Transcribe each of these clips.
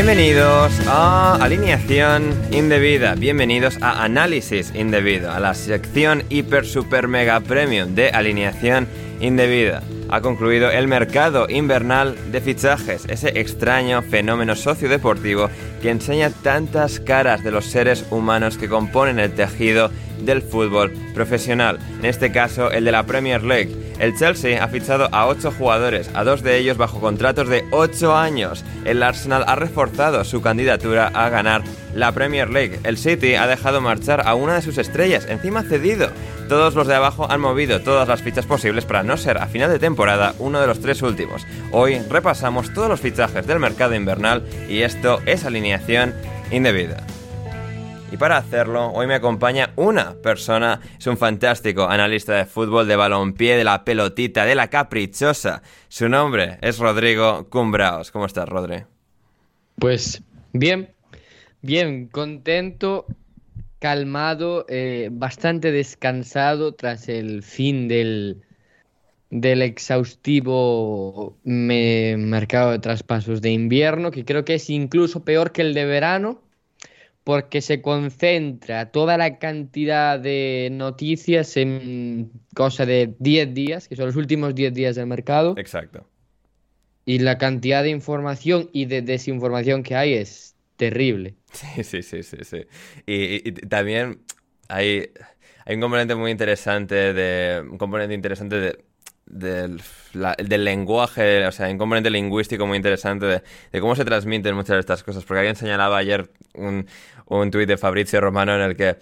Bienvenidos a Alineación Indebida, bienvenidos a Análisis Indebido, a la sección hiper super mega premium de Alineación Indebida. Ha concluido el mercado invernal de fichajes, ese extraño fenómeno sociodeportivo que enseña tantas caras de los seres humanos que componen el tejido del fútbol profesional, en este caso el de la Premier League. El Chelsea ha fichado a 8 jugadores, a dos de ellos bajo contratos de 8 años. El Arsenal ha reforzado su candidatura a ganar la Premier League. El City ha dejado marchar a una de sus estrellas, encima cedido. Todos los de abajo han movido todas las fichas posibles para no ser a final de temporada uno de los tres últimos. Hoy repasamos todos los fichajes del mercado invernal y esto es alineación indebida. Y para hacerlo, hoy me acompaña una persona, es un fantástico analista de fútbol, de balompié, de la pelotita, de la caprichosa. Su nombre es Rodrigo Cumbraos. ¿Cómo estás, Rodri? Pues bien, bien, contento, calmado, eh, bastante descansado tras el fin del, del exhaustivo mercado de traspasos de invierno, que creo que es incluso peor que el de verano porque se concentra toda la cantidad de noticias en cosa de 10 días, que son los últimos 10 días del mercado. Exacto. Y la cantidad de información y de desinformación que hay es terrible. Sí, sí, sí, sí, sí. Y, también hay, hay un componente muy interesante de... Un componente interesante de del, del, lenguaje, o sea, hay un componente lingüístico muy interesante de, de, cómo se transmiten muchas de estas cosas. Porque alguien señalaba ayer un, un tuit de Fabrizio Romano en el que,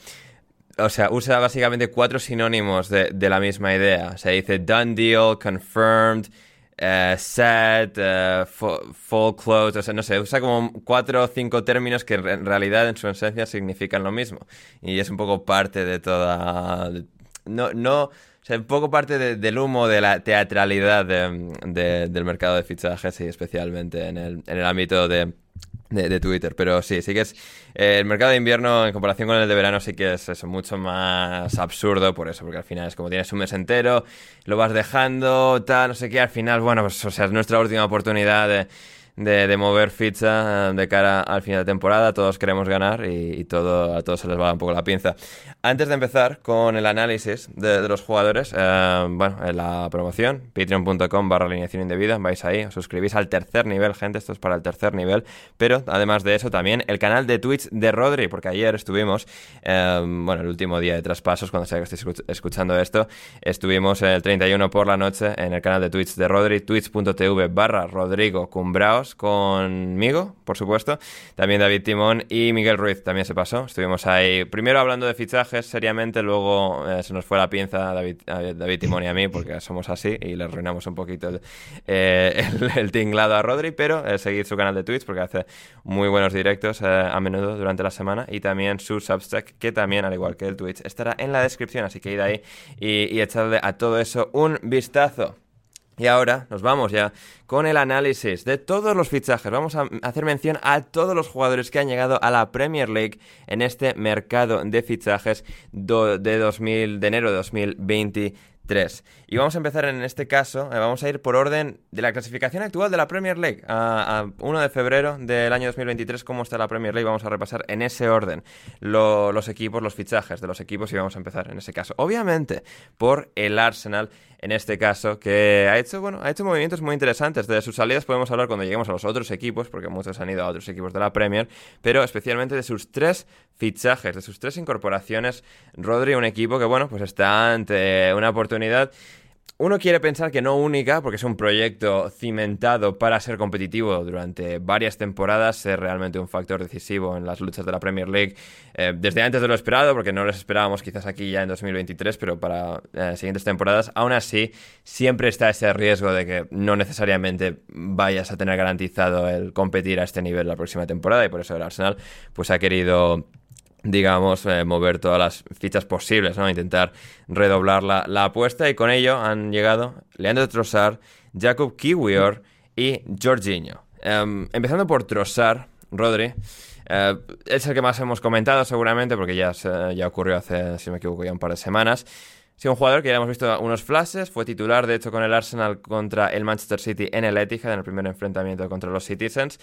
o sea, usa básicamente cuatro sinónimos de, la misma idea. O sea, dice done deal, confirmed, uh, set, uh, full close, o sea, no sé, usa como cuatro o cinco términos que en realidad en su esencia significan lo mismo. Y es un poco parte de toda... No, no, o sea, un poco parte del humo de la teatralidad del mercado de fichajes y especialmente en el, en el ámbito de de, Twitter. Pero sí, sí que es. Eh, el mercado de invierno en comparación con el de verano sí que es eso, mucho más absurdo por eso, porque al final es como tienes un mes entero, lo vas dejando, tal, no sé qué, al final, bueno, pues o sea, es nuestra última oportunidad de de, mover ficha eh, de cara al final de temporada. Todos queremos ganar y, todo, a todos se les va un poco la pinza. Antes de empezar con el análisis de, los jugadores, eh, bueno, en la promoción, patreon.com barra alineación indebida, vais ahí, os suscribís al tercer nivel, gente, esto es para el tercer nivel, pero además de eso también el canal de Twitch de Rodri, porque ayer estuvimos, eh, bueno, el último día de traspasos, cuando sea que estéis escuchando esto, estuvimos el 31 por la noche en el canal de Twitch de Rodri, twitch.tv barra Rodrigo Cumbraos, conmigo, por supuesto. También David Timón y Miguel Ruiz también se pasó. Estuvimos ahí primero hablando de fichajes seriamente, luego eh, se nos fue la pinza David, David, Timón y a mí porque somos así y le arruinamos un poquito el, eh, el, tinglado a Rodri, pero eh, seguid su canal de Twitch porque hace muy buenos directos a menudo durante la semana y también su Substack que también, al igual que el Twitch, estará en la descripción, así que id ahí y, y echadle a todo eso un vistazo. Y ahora nos vamos ya con el análisis de todos los fichajes. Vamos a hacer mención a todos los jugadores que han llegado a la Premier League en este mercado de fichajes de, 2000, de enero de 2023. Y vamos a empezar en este caso, eh, vamos a ir por orden de la clasificación actual de la Premier League. A, 1 de febrero del año 2023, cómo está la Premier League, vamos a repasar en ese orden los equipos, los fichajes de los equipos y vamos a empezar en ese caso. Obviamente por el Arsenal en este caso, que ha hecho, bueno, ha hecho movimientos muy interesantes. De sus salidas podemos hablar cuando lleguemos a los otros equipos, porque muchos han ido a otros equipos de la Premier, pero especialmente de sus tres fichajes, de sus tres incorporaciones. Rodri, un equipo que, bueno, pues está ante una oportunidad uno quiere pensar que no única, porque es un proyecto cimentado para ser competitivo durante varias temporadas, ser realmente un factor decisivo en las luchas de la Premier League, eh, desde antes de lo esperado, porque no les esperábamos quizás aquí ya en 2023, pero para eh, siguientes temporadas, aún así siempre está ese riesgo de que no necesariamente vayas a tener garantizado el competir a este nivel la próxima temporada, y por eso el Arsenal pues ha querido digamos, eh, mover todas las fichas posibles, ¿no? Intentar redoblar la, apuesta y con ello han llegado Leandro Trossard, Jacob Kiwior y Jorginho. Em, empezando por Trossard, Rodri, eh, es el que más hemos comentado seguramente porque ya, ya ocurrió hace, si me equivoco, ya un par de semanas. Sí, un jugador que ya hemos visto unos flashes, fue titular de hecho con el Arsenal contra el Manchester City en el Etihad en el primer enfrentamiento contra los Citizens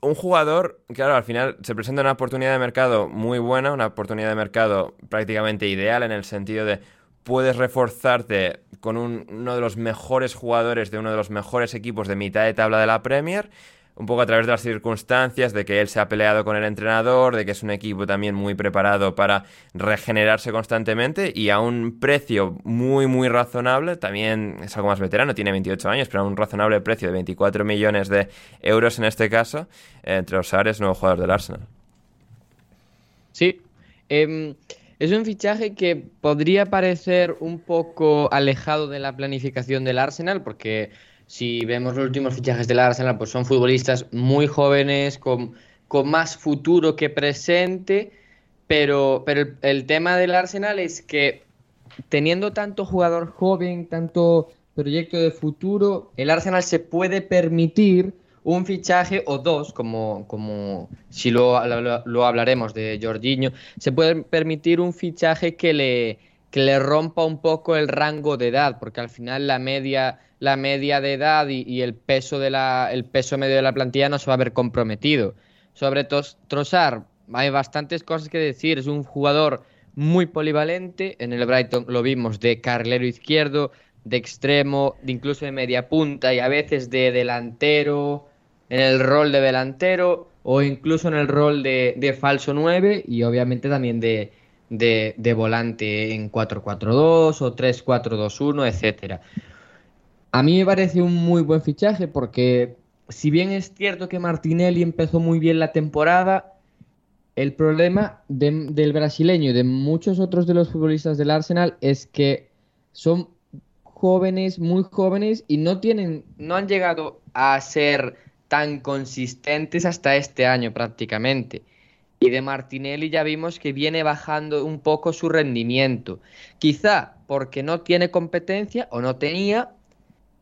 un jugador, claro, al final se presenta una oportunidad de mercado muy buena, una oportunidad de mercado prácticamente ideal en el sentido de puedes reforzarte con uno de los mejores jugadores de uno de los mejores equipos de mitad de tabla de la Premier un poco a través de las circunstancias, de que él se ha peleado con el entrenador, de que es un equipo también muy preparado para regenerarse constantemente y a un precio muy, muy razonable, también es algo más veterano, tiene 28 años, pero a un razonable precio de 24 millones de euros en este caso, entre los Ares, nuevo jugador del Arsenal. Sí, em, es un fichaje que podría parecer un poco alejado de la planificación del Arsenal, porque si vemos los últimos fichajes del Arsenal, pues son futbolistas muy jóvenes, con, con más futuro que presente, pero, el, tema del Arsenal es que teniendo tanto jugador joven, tanto proyecto de futuro, el Arsenal se puede permitir un fichaje o dos, como, como si lo, lo, lo hablaremos de Jorginho, se puede permitir un fichaje que le, que le rompa un poco el rango de edad, porque al final la media la media de edad y, el peso de la, el peso medio de la plantilla no se va a ver comprometido. Sobre Trossard, hay bastantes cosas que decir. Es un jugador muy polivalente. En el Brighton lo vimos de carrilero izquierdo, de extremo, de incluso de media punta y a veces de delantero, en el rol de delantero o incluso en el rol de, de falso 9 y obviamente también de, de, de volante en 4-4-2 o 3-4-2-1, etcétera. A mí me parece un muy buen fichaje porque si bien es cierto que Martinelli empezó muy bien la temporada, el problema del brasileño y de muchos otros de los futbolistas del Arsenal es que son jóvenes, muy jóvenes y no tienen, no han llegado a ser tan consistentes hasta este año prácticamente. Y de Martinelli ya vimos que viene bajando un poco su rendimiento. Quizá porque no tiene competencia o no tenía,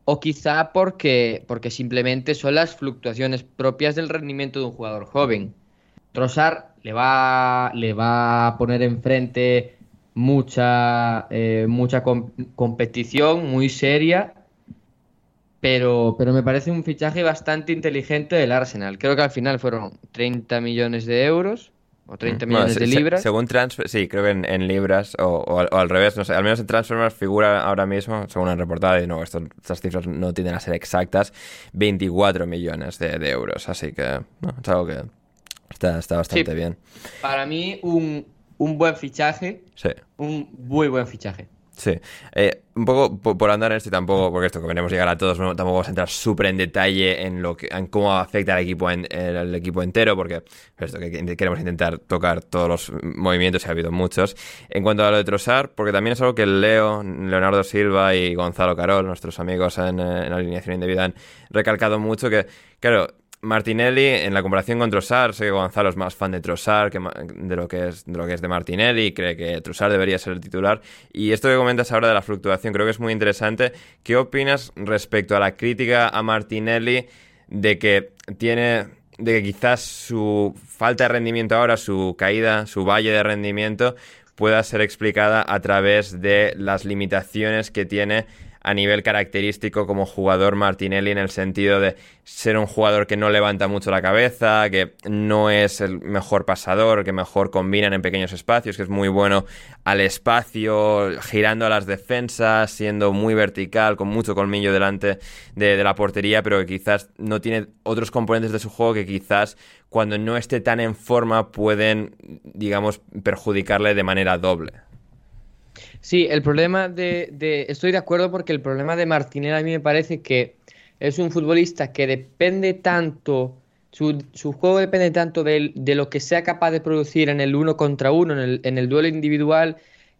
o quizá porque, porque simplemente son las fluctuaciones propias del rendimiento de un jugador joven. Trossard le va, le va a poner enfrente mucha, eh, mucha competición muy seria, pero, pero me parece un fichaje bastante inteligente del Arsenal. Creo que al final fueron 30 millones de euros o 30 mm. millones de libras. según Transfer, sí, creo que en, libras o, al revés, no sé, al menos en Transfermarkt figura ahora mismo, según han reportado, y no, estas cifras no tienden a ser exactas, 24 millones de, euros, así que no, es algo que está, está bastante bien. Para mí, un, un buen fichaje, sí. un muy buen fichaje. Sí, eh, un poco por, andar en esto y tampoco, porque esto que queremos llegar a todos, tampoco vamos a entrar súper en detalle en lo que, en cómo afecta al equipo, en, el equipo entero, porque esto que queremos intentar tocar todos los movimientos y ha habido muchos. En cuanto a lo de Trossard, porque también es algo que Leo, Leonardo Silva y Gonzalo Carol, nuestros amigos en, en alineación indebida, han recalcado mucho que, claro, Martinelli, en la comparación con Trossard, sé que Gonzalo es más fan de Trossard que de lo que es de lo que es de Martinelli, cree que Trossard debería ser el titular. Y esto que comentas ahora de la fluctuación creo que es muy interesante. ¿Qué opinas respecto a la crítica a Martinelli de que tiene de que quizás su falta de rendimiento ahora, su caída, su valle de rendimiento pueda ser explicada a través de las limitaciones que tiene a nivel característico como jugador Martinelli en el sentido de ser un jugador que no levanta mucho la cabeza, que no es el mejor pasador, que mejor combinan en pequeños espacios, que es muy bueno al espacio, girando a las defensas, siendo muy vertical, con mucho colmillo delante de, la portería, pero que quizás no tiene otros componentes de su juego que quizás cuando no esté tan en forma pueden, digamos, perjudicarle de manera doble. Sí, el problema de, Estoy de acuerdo porque el problema de Martinelli a mí me parece que es un futbolista que depende tanto... Su, su juego depende tanto de, de, lo que sea capaz de producir en el uno contra uno, en el, en el duelo individual,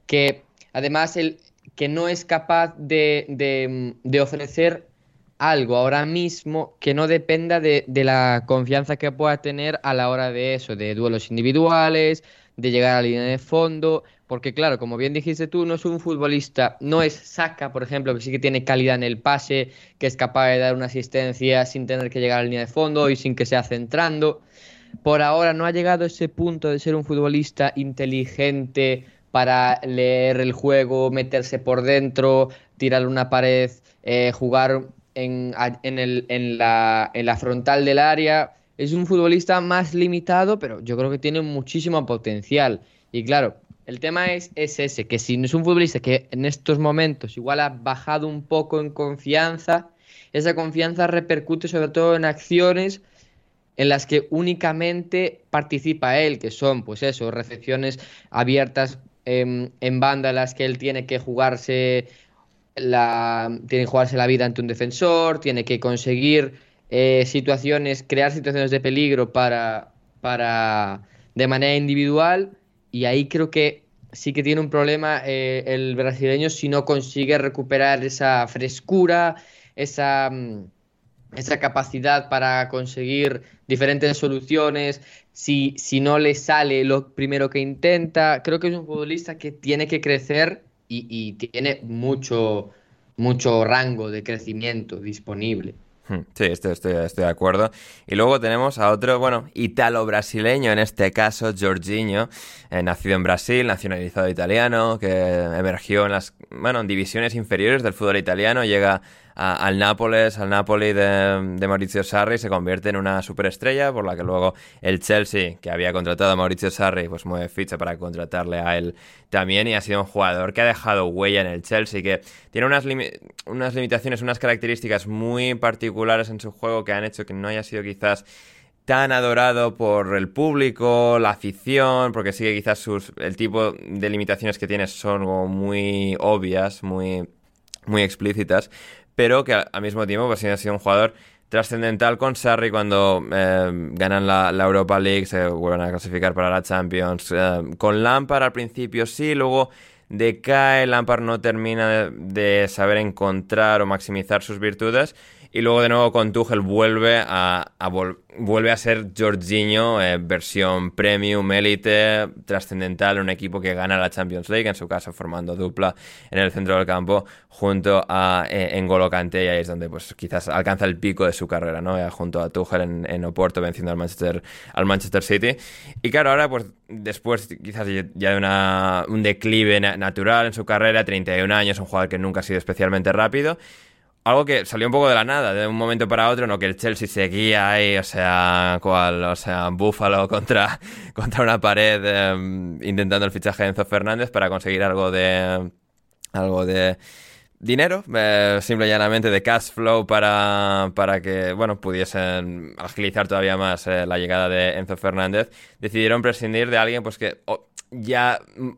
que además el, que no es capaz de, de, de, ofrecer algo ahora mismo que no dependa de, de, la confianza que pueda tener a la hora de eso, de duelos individuales, de llegar a la línea de fondo. Porque claro, como bien dijiste tú, no es un futbolista, no es Saca, por ejemplo, que sí que tiene calidad en el pase, que es capaz de dar una asistencia sin tener que llegar a la línea de fondo y sin que sea centrando. Por ahora no ha llegado a ese punto de ser un futbolista inteligente para leer el juego, meterse por dentro, tirar una pared, eh, jugar en, en, el, en, la, en la frontal del área es un futbolista más limitado, pero yo creo que tiene muchísimo potencial. Y claro, el tema es, es ese, que si no es un futbolista que en estos momentos igual ha bajado un poco en confianza, esa confianza repercute sobre todo en acciones en las que únicamente participa él, que son, pues eso, recepciones abiertas em, en banda en las que él tiene que jugarse la, tiene que jugarse la vida ante un defensor, tiene que conseguir eh, situaciones, crear situaciones de peligro para, para de manera individual y ahí creo que sí que tiene un problema eh, el brasileño si no consigue recuperar esa frescura, esa, mm, esa capacidad para conseguir diferentes soluciones, si, si no le sale lo primero que intenta. Creo que es un futbolista que tiene que crecer y, y tiene mucho, mucho rango de crecimiento disponible. Sí, estoy, de acuerdo. Y luego tenemos a otro, bueno, italo-brasileño, en este caso, Jorginho, eh, nacido en Brasil, nacionalizado italiano, que emergió en las, bueno, en divisiones inferiores del fútbol italiano, llega al Nápoles, al Napoli de, Maurizio Sarri, se convierte en una superestrella, por la que luego el Chelsea, que había contratado a Maurizio Sarri, pues mueve ficha para contratarle a él también, y ha sido un jugador que ha dejado huella en el Chelsea, que tiene unas, unas limitaciones, unas características muy particulares en su juego que han hecho que no haya sido quizás tan adorado por el público, la afición, porque sí que quizás sus, el tipo de limitaciones que tiene son muy obvias, muy, muy explícitas, pero que al, mismo tiempo pues, ha sido un jugador trascendental con Sarri cuando eh, ganan la, Europa League, se vuelven a clasificar para la Champions. Eh, con Lampard al principio sí, luego decae, Lampard no termina de saber encontrar o maximizar sus virtudes y luego de nuevo con Tuchel vuelve a, vuelve a ser Jorginho, eh, versión premium, élite, trascendental, un equipo que gana la Champions League, en su caso formando dupla en el centro del campo junto a eh, N'Golo y ahí es donde pues quizás alcanza el pico de su carrera, ¿no? Eh, junto a Tuchel en, Oporto venciendo al Manchester, al Manchester City. Y claro, ahora pues después quizás ya de una, un declive natural en su carrera, 31 años, un jugador que nunca ha sido especialmente rápido, algo que salió un poco de la nada, de un momento para otro, no que el Chelsea seguía ahí, o sea, cual, o sea, búfalo contra, contra una pared em, intentando el fichaje de Enzo Fernández para conseguir algo de algo de dinero, eh, simple y llanamente de cash flow para, para que, bueno, pudiesen agilizar todavía más eh, la llegada de Enzo Fernández, decidieron prescindir de alguien pues que ya mm,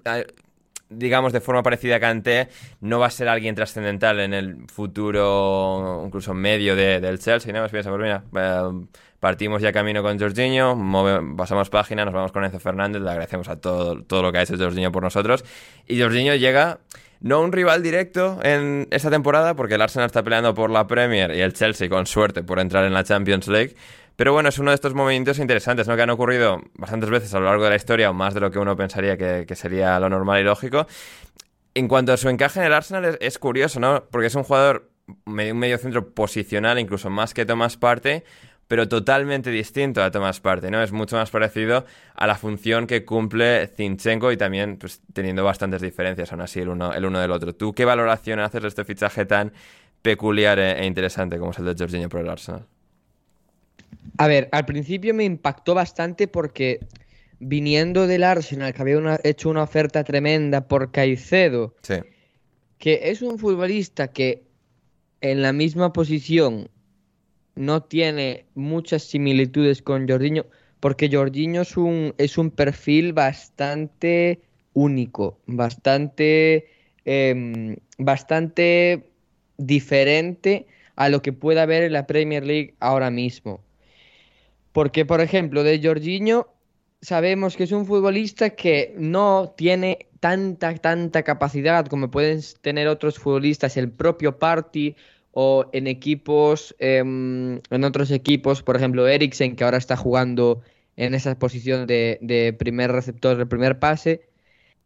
digamos, de forma parecida a Kanté, no va a ser alguien trascendental en el futuro, incluso medio del Chelsea, ¿no? Pues mira, eh, partimos ya camino con Jorginho, pasamos página, nos vamos con Enzo Fernández, le agradecemos a todo, todo lo que ha hecho Jorginho por nosotros. Y Jorginho llega no un rival directo en esta temporada, porque el Arsenal está peleando por la Premier y el Chelsea, con suerte, por entrar en la Champions League. Pero bueno, es uno de estos movimientos interesantes, ¿no? Que han ocurrido bastantes veces a lo largo de la historia, o más de lo que uno pensaría que, sería lo normal y lógico. En cuanto a su encaje en el Arsenal, es, curioso, ¿no? Porque es un jugador, un medio centro posicional, incluso más que Thomas Parte, pero totalmente distinto a Thomas Parte, ¿no? Es mucho más parecido a la función que cumple Zinchenko y también pues, teniendo bastantes diferencias aún así el uno, el uno del otro. ¿Tú qué valoración haces de este fichaje tan peculiar e, e interesante como es el de Jorginho por el Arsenal? A ver, al principio me impactó bastante porque viniendo del Arsenal, que había hecho una oferta tremenda por Caicedo, que es un futbolista que en la misma posición no tiene muchas similitudes con Jorginho, porque Jorginho es un, es un perfil bastante único, bastante, em, bastante diferente a lo que pueda haber en la Premier League ahora mismo. Porque, por ejemplo, de Jorginho sabemos que es un futbolista que no tiene tanta, tanta capacidad como pueden tener otros futbolistas, el propio Party o en equipos, em, en otros equipos, por ejemplo, Eriksen, que ahora está jugando en esa posición de, primer receptor, de primer pase.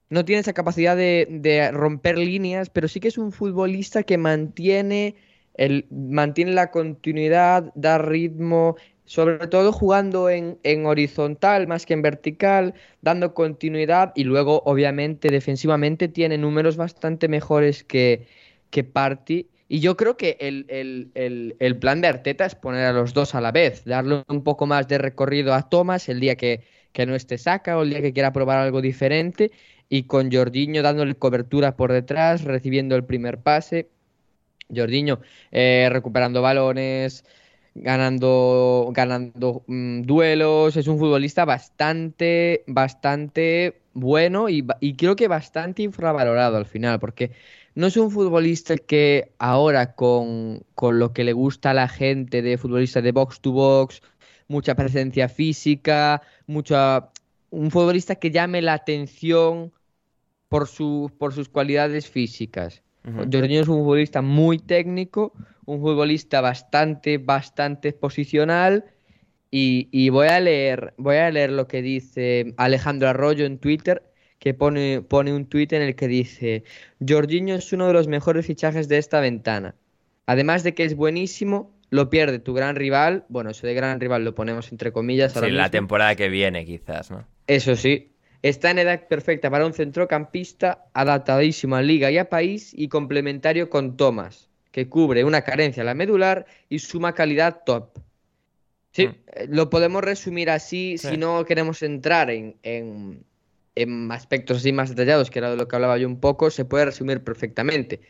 No tiene esa capacidad de, de romper líneas, pero sí que es un futbolista que mantiene, el, mantiene la continuidad, da ritmo, sobre todo jugando en, horizontal más que en vertical, dando continuidad y luego obviamente defensivamente tiene números bastante mejores que, que Party Y yo creo que el, plan de Arteta es poner a los dos a la vez, darle un poco más de recorrido a Thomas el día que, no esté saca o el día que quiera probar algo diferente y con Jordiño dándole cobertura por detrás, recibiendo el primer pase. Jordiño eh, recuperando balones, ganando, ganando mm, duelos. Es un futbolista bastante, bastante bueno y, y, creo que bastante infravalorado al final, porque no es un futbolista que ahora con, lo que le gusta a la gente de futbolista de box to box, mucha presencia física, mucha un futbolista que llame la atención por, su, por sus cualidades físicas. Uh es un futbolista muy técnico, un futbolista bastante, bastante posicional. Y, y, voy a leer, voy a leer lo que dice Alejandro Arroyo en Twitter que pone, pone un tuit en el que dice, Jorginho es uno de los mejores fichajes de esta ventana. Además de que es buenísimo, lo pierde tu gran rival. Bueno, eso de gran rival lo ponemos entre comillas. Ahora sí, la temporada que viene quizás, ¿no? Eso sí. Está en edad perfecta para un centrocampista adaptadísimo a liga y a país y complementario con Thomas, que cubre una carencia a la medular y suma calidad top. Sí, mm. eh, lo podemos resumir así si no queremos entrar en, en aspectos así más detallados, que era de lo que hablaba yo un poco, se puede resumir perfectamente.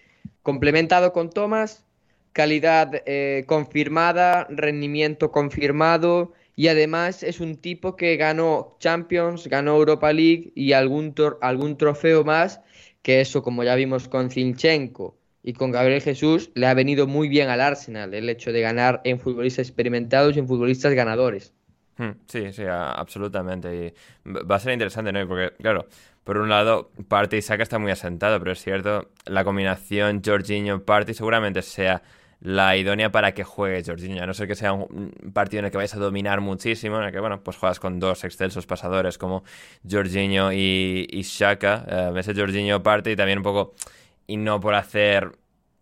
Complementado con Thomas, calidad eh, confirmada, rendimiento confirmado y además es un tipo que ganó Champions, ganó Europa League y algún, algún trofeo más, que eso como ya vimos con Zinchenko y con Gabriel Jesús, le ha venido muy bien al Arsenal el hecho de ganar en futbolistas experimentados y en futbolistas ganadores. Hmm, sí, sí, absolutamente. Va a ser interesante, ¿no? Porque, claro, por un lado, Party y Saka está muy asentado, pero es cierto, la combinación Jorginho-Party seguramente sea la idónea para que juegue Jorginho. A no ser que sea un partido en el que vayas a dominar muchísimo, en el que, bueno, pues juegas con dos excelsos pasadores como Jorginho y, y Shaka. Eh, ese Jorginho-Party también un poco, y no por hacer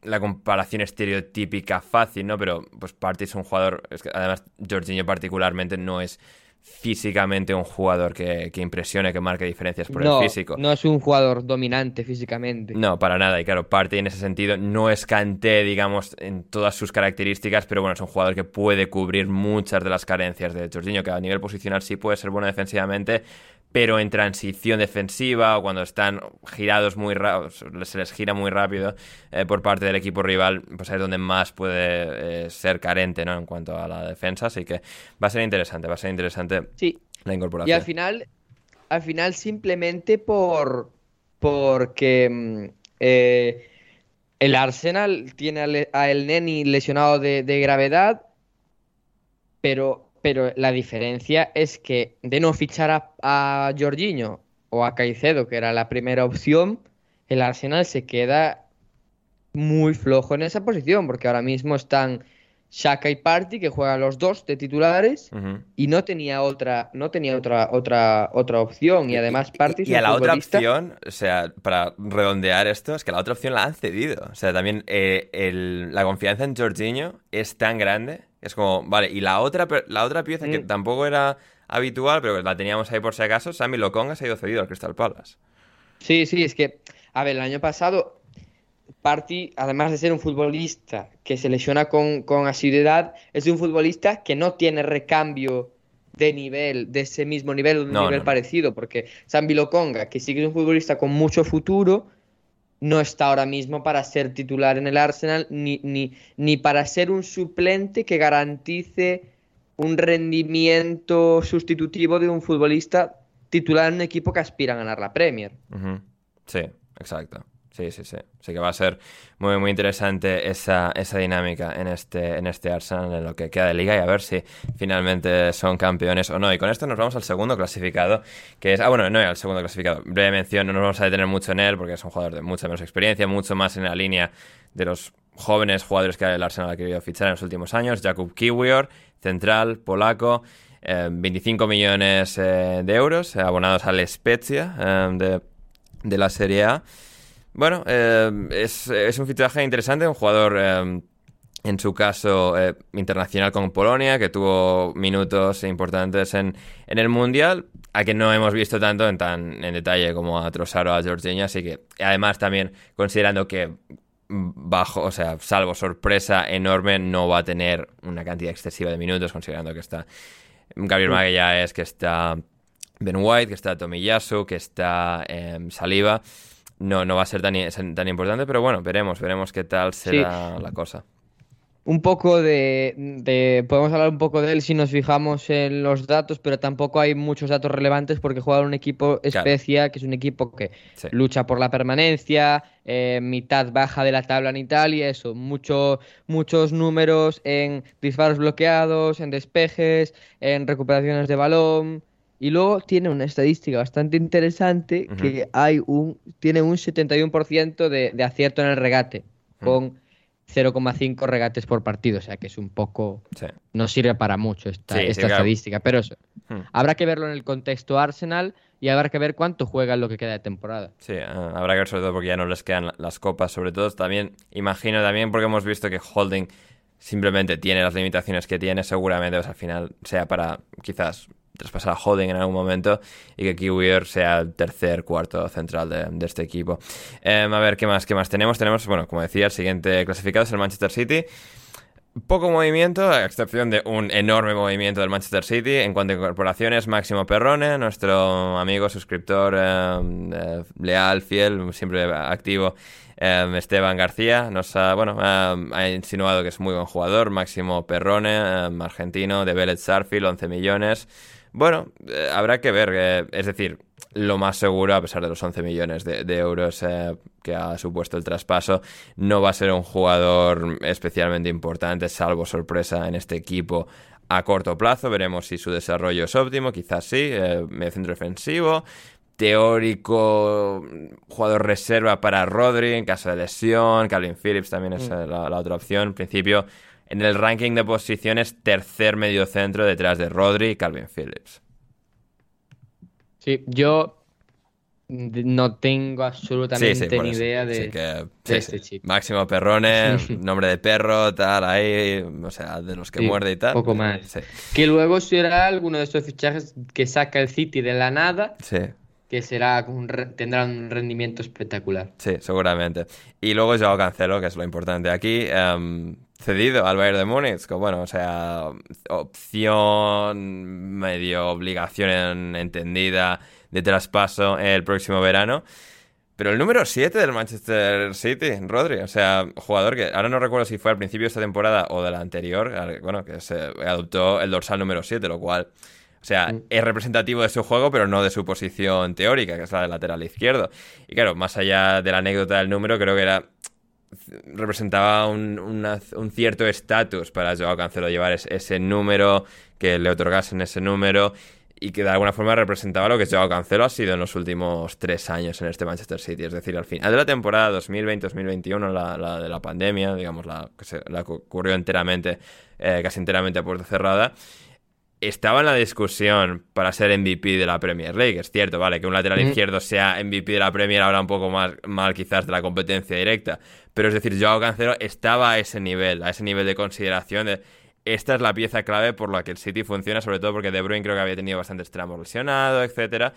la comparación estereotípica fácil, ¿no? Pero pues Party es un jugador, es que además Jorginho particularmente no es físicamente un jugador que, que impresione, que marque diferencias por el físico. No es un jugador dominante físicamente. No, para nada. Y claro, Party en ese sentido no es Kanté, digamos, en todas sus características, pero bueno, es un jugador que puede cubrir muchas de las carencias de Jorginho, que a nivel posicional sí puede ser bueno defensivamente, pero en transición defensiva o cuando están girados muy rápido, se les gira muy rápido eh, por parte del equipo rival, pues es donde más puede eh, ser carente ¿no? en cuanto a la defensa. Así que va a ser interesante, va a ser interesante sí. la incorporación. Y al final, al final simplemente por porque mm, eh, el Arsenal tiene a El Neni lesionado de, de gravedad, pero pero la diferencia es que de no fichar a, a Jorginho o a Caicedo, que era la primera opción, el Arsenal se queda muy flojo en esa posición, porque ahora mismo están Shaka y Party, que juegan los dos de titulares, y no tenía otra, no tenía otra, otra, otra opción. Y además Party. Y, a la otra opción, o sea, para redondear esto, es que la otra opción la han cedido. O sea, también eh, la confianza en Jorginho es tan grande es como, vale, y la otra, la otra pieza que mm. tampoco era habitual, pero la teníamos ahí por si acaso, Sammy Lokonga se ha ido cedido al Crystal Palace. Sí, sí, es que, a ver, el año pasado, Party, además de ser un futbolista que se lesiona con, con asiduidad, es un futbolista que no tiene recambio de nivel, de ese mismo nivel o de un nivel parecido, porque Sammy Lokonga, que sí que es un futbolista con mucho futuro, no está ahora mismo para ser titular en el Arsenal ni, ni, ni para ser un suplente que garantice un rendimiento sustitutivo de un futbolista titular en un equipo que aspira a ganar la Premier. Sí, exacto. Sí, sí, sí. Así que va a ser muy, muy interesante esa, esa dinámica en este, en este Arsenal, en lo que queda de liga y a ver si finalmente son campeones o no. Y con esto nos vamos al segundo clasificado, que es... Ah, bueno, no al segundo clasificado. Breve mención, no nos vamos a detener mucho en él porque es un jugador de mucha menos experiencia, mucho más en la línea de los jóvenes jugadores que el Arsenal ha querido fichar en los últimos años. Jakub Kiwior, central, polaco, 25 eh, millones eh, de euros abonados al Spezia eh, de, de la Serie A. Bueno, eh, es, un fichaje interesante, un jugador, eh, en su caso, eh, internacional con Polonia, que tuvo minutos importantes en, en, el Mundial, a que no hemos visto tanto en tan en detalle como a Trossard o a Jorginho, así que además también considerando que bajo, o sea, salvo sorpresa enorme, no va a tener una cantidad excesiva de minutos, considerando que está Gabriel Magallanes, que está Ben White, que está Tomiyasu, que está Saliva. No, no va a ser tan, tan importante, pero bueno, veremos, veremos qué tal será la cosa. Un poco de, Podemos hablar un poco de él si nos fijamos en los datos, pero tampoco hay muchos datos relevantes porque juega un equipo especial, que es un equipo que lucha por la permanencia, eh, mitad baja de la tabla en Italia, eso, mucho, muchos números en disparos bloqueados, en despejes, en recuperaciones de balón. Y luego tiene una estadística bastante interesante que hay un, tiene un 71% de, de acierto en el regate, con 0,5 regates por partido, o sea que es un poco... No sirve para mucho esta, estadística, pero habrá que verlo en el contexto Arsenal y habrá que ver cuánto juega en lo que queda de temporada. Sí, ah, habrá que ver sobre todo porque ya no les quedan las copas, sobre todo también, imagino también porque hemos visto que Holding simplemente tiene las limitaciones que tiene, seguramente pues, al final sea para quizás traspasar a Holding en algún momento y que Kiwier sea el tercer, cuarto central de, este equipo. Em, a ver, ¿qué más, ¿qué más tenemos? Tenemos, bueno, como decía, el siguiente clasificado es el Manchester City. Poco movimiento, a excepción de un enorme movimiento del Manchester City. En cuanto a incorporaciones, Máximo Perrone, nuestro amigo, suscriptor, em, eh, leal, fiel, siempre activo, em, Esteban García, nos ha, bueno, ha insinuado que es muy buen jugador. Máximo Perrone, argentino, de Vélez Sarfield, 11 millones. Bueno, eh, habrá que ver. Eh, es decir, lo más seguro, a pesar de los 11 millones de, euros eh, que ha supuesto el traspaso, no va a ser un jugador especialmente importante, salvo sorpresa en este equipo a corto plazo. Veremos si su desarrollo es óptimo, quizás sí, medio centro defensivo. Teórico jugador reserva para Rodri en caso de lesión. Calvin Phillips también es mm. la, la otra opción. En principio, en el ranking de posiciones, tercer mediocentro detrás de Rodri y Calvin Phillips. Sí, yo no tengo absolutamente ni idea de, este chip. Máximo Perrone, nombre de perro, tal, ahí, o sea, de los que muerde y tal. Poco más. Que luego será alguno de estos fichajes que saca el City de la nada. Sí que será tendrá un rendimiento espectacular. Sí, seguramente. Y luego Joao Cancelo, que es lo importante aquí, em, cedido al Bayern de Múnich, que bueno, o sea, opción, medio obligación entendida de traspaso el próximo verano. Pero el número 7 del Manchester City, Rodri, o sea, jugador que ahora no recuerdo si fue al principio de esta temporada o de la anterior, bueno, que se adoptó el dorsal número 7, lo cual o sea, mm. es representativo de su juego, pero no de su posición teórica, que es la de lateral izquierdo. Y claro, más allá de la anécdota del número, creo que era representaba un, cierto estatus para Joao Cancelo llevar ese, número, que le otorgasen ese número y que de alguna forma representaba lo que Joao Cancelo ha sido en los últimos tres años en este Manchester City. Es decir, al final de la temporada 2020-2021, la, de la pandemia, digamos, la que, se, la ocurrió enteramente, eh, casi enteramente a puerta cerrada, estaba en la discusión para ser MVP de la Premier League. Es cierto, vale, que un lateral izquierdo sea MVP de la Premier ahora un poco más mal quizás de la competencia directa. Pero es decir, Joao Cancelo estaba a ese nivel, a ese nivel de consideración de esta es la pieza clave por la que el City funciona, sobre todo porque De Bruyne creo que había tenido bastantes tramos lesionados, etcétera.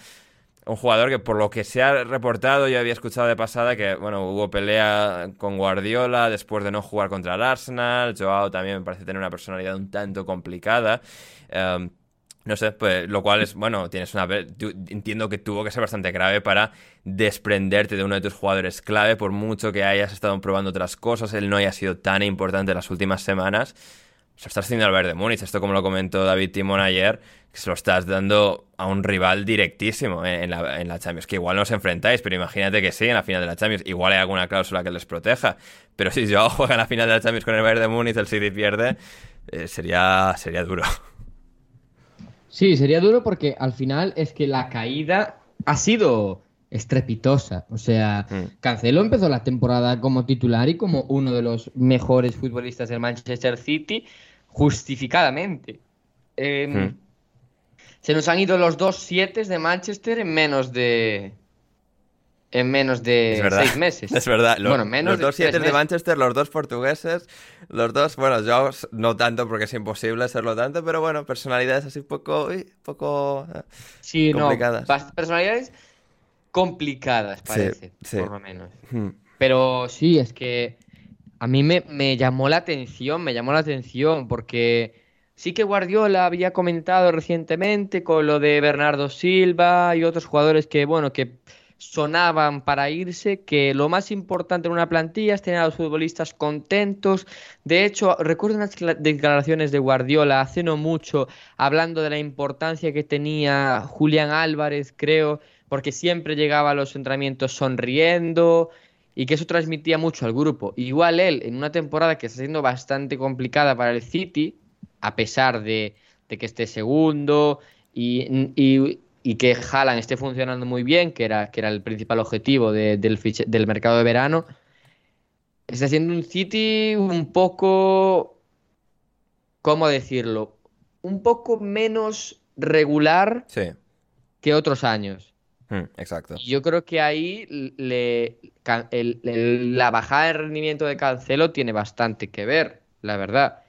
Un jugador que por lo que se ha reportado, yo había escuchado de pasada que, bueno, hubo pelea con Guardiola después de no jugar contra el Arsenal. Joao también me parece tener una personalidad un tanto complicada. Em, no sé, pues lo cual es, bueno, tienes una... Entiendo que tuvo que ser bastante grave para desprenderte de uno de tus jugadores clave, por mucho que hayas estado probando otras cosas, él no haya sido tan importante las últimas semanas. Se lo estás haciendo al Bayern de Múnich, esto como lo comentó David Timón ayer, que se lo estás dando a un rival directísimo en la, en la Champions, que igual no os enfrentáis, pero imagínate que sí, en la final de la Champions, igual hay alguna cláusula que les proteja, pero si yo juega en la final de la Champions con el Bayern de Múnich, el City pierde, eh, sería, sería duro. Sí, sería duro porque al final es que la caída ha sido estrepitosa. O sea, mm. Cancelo empezó la temporada como titular y como uno de los mejores futbolistas del Manchester City, justificadamente. Em, mm. Se nos han ido los dos siete de Manchester en menos de en menos de seis meses. Es verdad. Bueno, menos los dos siete de Manchester, los dos portugueses, los dos, bueno, yo no tanto porque es imposible serlo tanto, pero bueno, personalidades así poco, poco eh, sí, complicadas. No, personalidades complicadas, parece, por lo menos. Hmm. Pero sí, es que A mí me, me llamó la atención, me llamó la atención, porque sí que Guardiola había comentado recientemente con lo de Bernardo Silva y otros jugadores que, bueno, que sonaban para irse, que lo más importante en una plantilla es tener a los futbolistas contentos. De hecho, recuerdo unas declaraciones de Guardiola hace no mucho, hablando de la importancia que tenía Julián Álvarez, creo, porque siempre llegaba a los entrenamientos sonriendo y que eso transmitía mucho al grupo. Igual él, en una temporada que está siendo bastante complicada para el City, a pesar de, que esté segundo y, que Haaland esté funcionando muy bien, que era, que era el principal objetivo del, del mercado de verano, está siendo un City un poco, ¿cómo decirlo? Un poco menos regular que otros años. Hmm, exacto. Yo creo que ahí le, la bajada de rendimiento de Cancelo tiene bastante que ver, la verdad.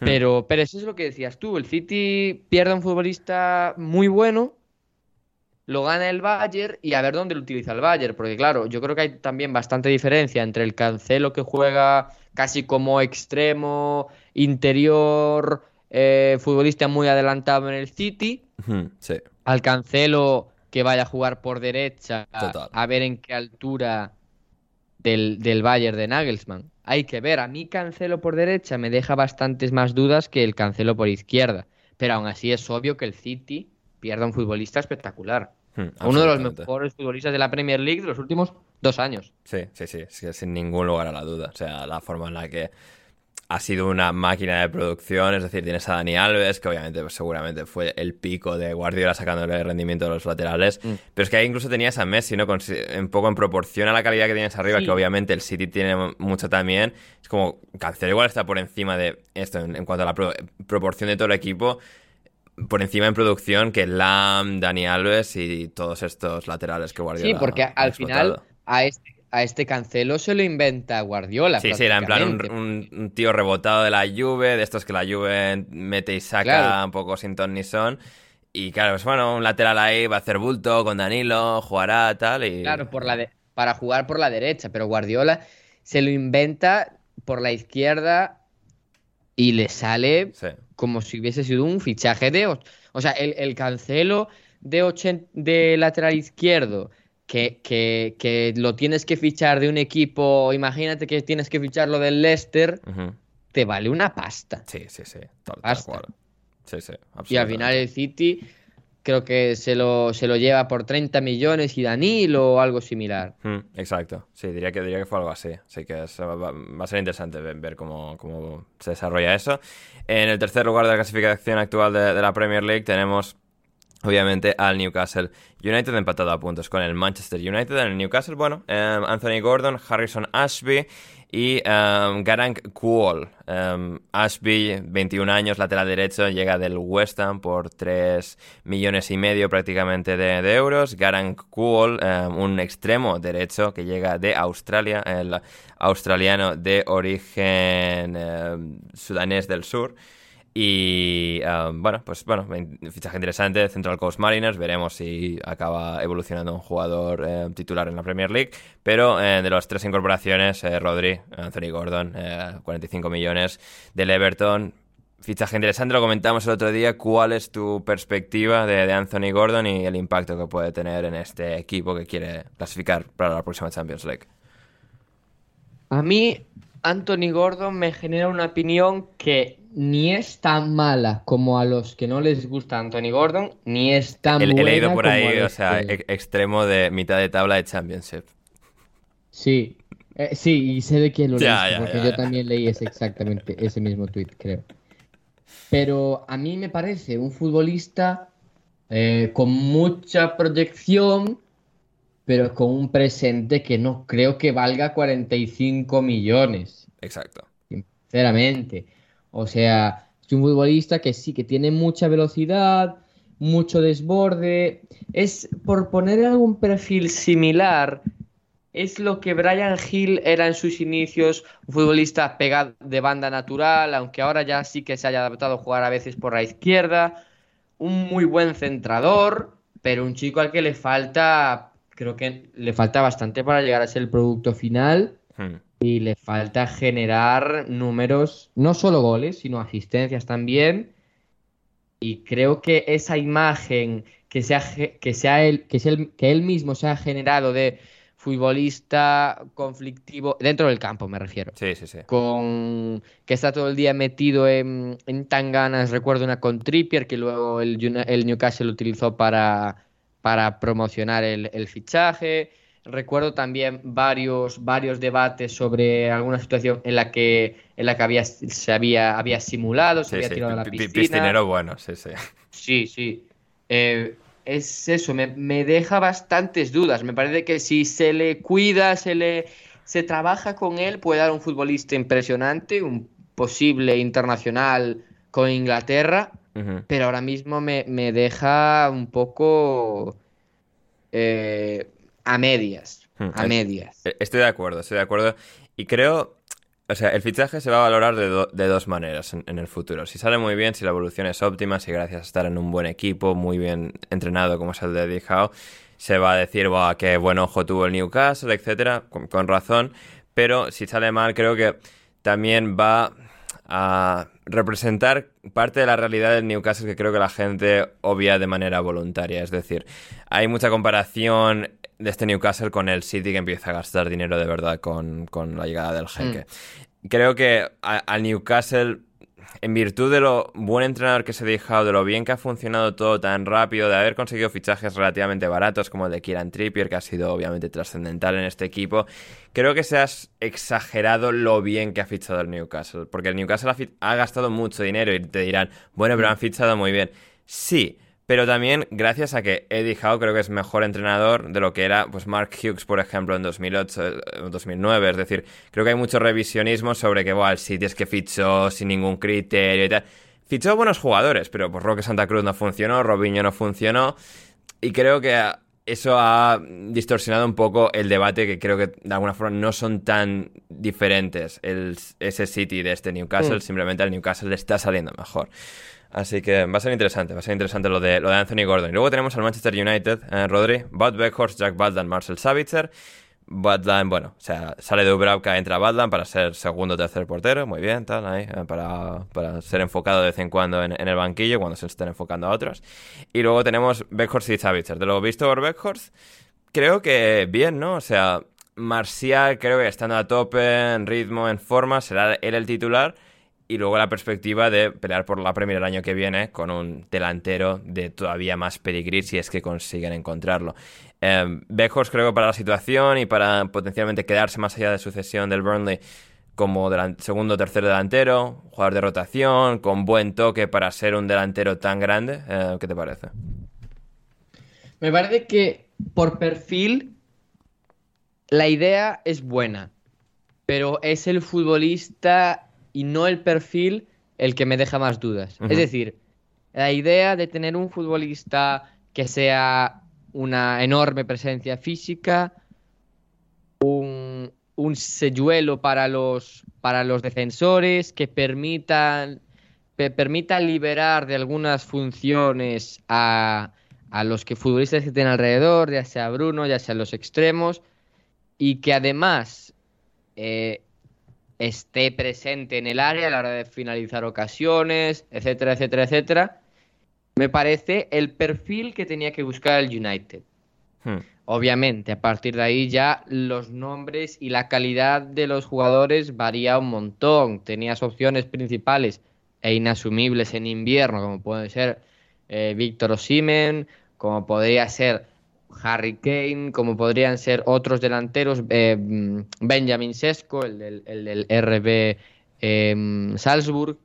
Hmm. Pero, pero eso es lo que decías tú. El City pierde a un futbolista muy bueno, lo gana el Bayern y a ver dónde lo utiliza el Bayern. Porque claro, yo creo que hay también bastante diferencia entre el Cancelo que juega casi como extremo, interior, eh, futbolista muy adelantado en el City. Sí al Cancelo que vaya a jugar por derecha, a ver en qué altura del, del Bayern de Nagelsmann. Hay que ver, a mí Cancelo por derecha me deja bastantes más dudas que el Cancelo por izquierda, pero aún así es obvio que el City pierda un futbolista espectacular. Hmm, Uno de los mejores futbolistas de la Premier League de los últimos dos años. Sí, sí, sí, sin ningún lugar a la duda. O sea, la forma en la que ha sido una máquina de producción, es decir, tienes a Dani Alves, que obviamente pues, seguramente fue el pico de Guardiola sacándole el rendimiento de los laterales, mm. pero es que ahí incluso tenías a Messi, ¿no? un poco en proporción a la calidad que tienes arriba, que obviamente el City tiene mucho también, es como, Cancelo igual está por encima de esto en, cuanto a la proporción de todo el equipo, por encima en producción que Lam, Dani Alves y todos estos laterales que Guardiola Sí, porque al final a este a este Cancelo se lo inventa Guardiola. Sí, sí, era en plan un, tío rebotado de la Juve, de estos que la Juve mete y saca un poco sin ton ni son. Y claro, pues bueno, un lateral ahí va a hacer bulto con Danilo, jugará tal y... Claro, por la para jugar por la derecha, pero Guardiola se lo inventa por la izquierda y le sale como si hubiese sido un fichaje de... O sea, el, Cancelo de, de lateral izquierdo que, que, lo tienes que fichar de un equipo, imagínate que tienes que ficharlo del Leicester, te vale una pasta. Sí, sí, sí, Sí, sí, y al final el City creo que se lo, se lo lleva por 30 millones y Danilo o algo similar. exacto, sí, diría que, diría que fue algo así. Así que va, a ser interesante ver, cómo, cómo, se desarrolla eso. En el tercer lugar de la clasificación actual de la Premier League tenemos obviamente al Newcastle United empatado a puntos con el Manchester United. En el Newcastle, bueno, em, Anthony Gordon, Harrison Ashby y um, Garang Kuol. Em, Ashby, 21 años, lateral derecho, llega del West Ham por 3 millones y medio prácticamente de, euros. Garang Kuol, un extremo derecho que llega de Australia, el australiano de origen sudanés del sur. Y bueno, pues bueno, fichaje interesante, Central Coast Mariners, veremos si acaba evolucionando un jugador eh, titular en la Premier League, pero eh, de las tres incorporaciones, eh, Rodri, Anthony Gordon, 45 millones del Everton, fichaje interesante, lo comentamos el otro día, ¿cuál es tu perspectiva de Anthony Gordon y el impacto que puede tener en este equipo que quiere clasificar para la próxima Champions League? A mí, Anthony Gordon me genera una opinión que ni es tan mala como a los que no les gusta Anthony Gordon, ni es tan buena. He leído por ahí, o sea, extremo de mitad de tabla de Championship. Sí, eh, sí, y sé de quién lo leí, porque yo también leí ese, exactamente ese mismo tweet, creo. Pero a mí me parece un futbolista eh, con mucha proyección, pero con un presente que no creo que valga 45 millones. Exacto. Sinceramente. O sea, es un futbolista que sí, que tiene mucha velocidad, mucho desborde. Es, por poner algún perfil similar, es lo que Brian Hill era en sus inicios, un futbolista pegado de banda natural, aunque ahora ya sí que se haya adaptado a jugar a veces por la izquierda. Un muy buen centrador, pero un chico al que le falta, creo que le falta bastante para llegar a ser el producto final. Hmm. Y le falta generar números, no solo goles, sino asistencias también. Y creo que esa imagen que, sea, que, sea él, que, sea el, que él mismo se ha generado de futbolista conflictivo, dentro del campo me refiero. Sí, sí, sí. Con que está todo el día metido en, en tanganas, recuerdo una con Trippier, que luego el, el Newcastle utilizó para, para promocionar el, el, fichaje. Recuerdo también varios, varios debates sobre alguna situación en la que, en la que había, se había, había simulado, se Sí, había sí. tirado a la Pi- pi- piscina. Piscinero bueno, sí, sí. Sí, sí. Eh, es eso, me, me deja bastantes dudas. Me parece que si se le cuida, se le se trabaja con él, puede dar un futbolista impresionante, un posible internacional con Inglaterra, pero ahora mismo me, me deja un poco eh, a medias, Hmm, a medias. Eh, Estoy de acuerdo, estoy de acuerdo. Y creo, o sea, el fichaje se va a valorar de, do- de dos maneras en, en el futuro. Si sale muy bien, si la evolución es óptima, si gracias a estar en un buen equipo, muy bien entrenado como es el de Eddie Howe, se va a decir, "Buah, qué buen ojo tuvo el Newcastle, etcétera, con, con razón. Pero si sale mal, creo que también va a representar parte de la realidad del Newcastle que creo que la gente obvia de manera voluntaria. Es decir, hay mucha comparación de este Newcastle con el City que empieza a gastar dinero de verdad con, con la llegada del jeque. Creo que al Newcastle, en virtud de lo buen entrenador que se ha dejado, de lo bien que ha funcionado todo tan rápido, de haber conseguido fichajes relativamente baratos como el de Kieran Trippier, que ha sido obviamente trascendental en este equipo, creo que se ha exagerado lo bien que ha fichado el Newcastle. Porque el Newcastle ha gastado mucho dinero y te dirán, bueno, pero han fichado muy bien. Sí, pero también gracias a que Eddie Howe creo que es mejor entrenador de lo que era pues Mark Hughes, por ejemplo, en 2008 eh, 2009. Es decir, creo que hay mucho revisionismo sobre que, bueno, el City es que fichó sin ningún criterio y tal. Fichó buenos jugadores, pero pues Roque Santa Cruz no funcionó, Robinho no funcionó. Y creo que eso ha distorsionado un poco el debate que creo que de alguna forma no son tan diferentes el, ese City de este Newcastle, Mm. simplemente al Newcastle le está saliendo mejor. Así que va a ser interesante, va a ser interesante lo de, lo de Anthony Gordon. Y luego tenemos al Manchester United, eh, Rodri, Bud Beckhorst, Jack Butland, Marcel Savitzer. Butland, bueno, o sea, sale de Dubravka, entra Butland para ser segundo o tercer portero, muy bien, tal, ahí, eh, para, para ser enfocado de vez en cuando en, en el banquillo cuando se estén enfocando a otros. Y luego tenemos Beckhorst y Savitzer. De lo visto por Beckhorst, creo que bien, ¿no? O sea, Marcial creo que estando a tope, en ritmo, en forma, será él el titular. Y luego la perspectiva de pelear por la Premier el año que viene con un delantero de todavía más pedigrí si es que consiguen encontrarlo. Eh, creo para la situación y para potencialmente quedarse más allá de sucesión del Burnley como segundo o tercer delantero, jugador de rotación, con buen toque para ser un delantero tan grande. Eh, ¿Qué te parece? Me parece que por perfil la idea es buena, pero es el futbolista y no el perfil el que me deja más dudas. Es decir, la idea de tener un futbolista que sea una enorme presencia física, un, un selluelo para los, para los defensores, que permitan, pe- permita liberar de algunas funciones a, a los que futbolistas que tienen alrededor, ya sea Bruno, ya sea los extremos, y que además eh, esté presente en el área a la hora de finalizar ocasiones, etcétera, etcétera, etcétera. Me parece el perfil que tenía que buscar el United. Hmm. Obviamente, a partir de ahí ya los nombres y la calidad de los jugadores varía un montón. Tenías opciones principales e inasumibles en invierno, como pueden ser eh, Víctor Osimhen, como podría ser Harry Kane, como podrían ser otros delanteros, eh, Benjamin Sesko, el del, el del RB eh, Salzburg.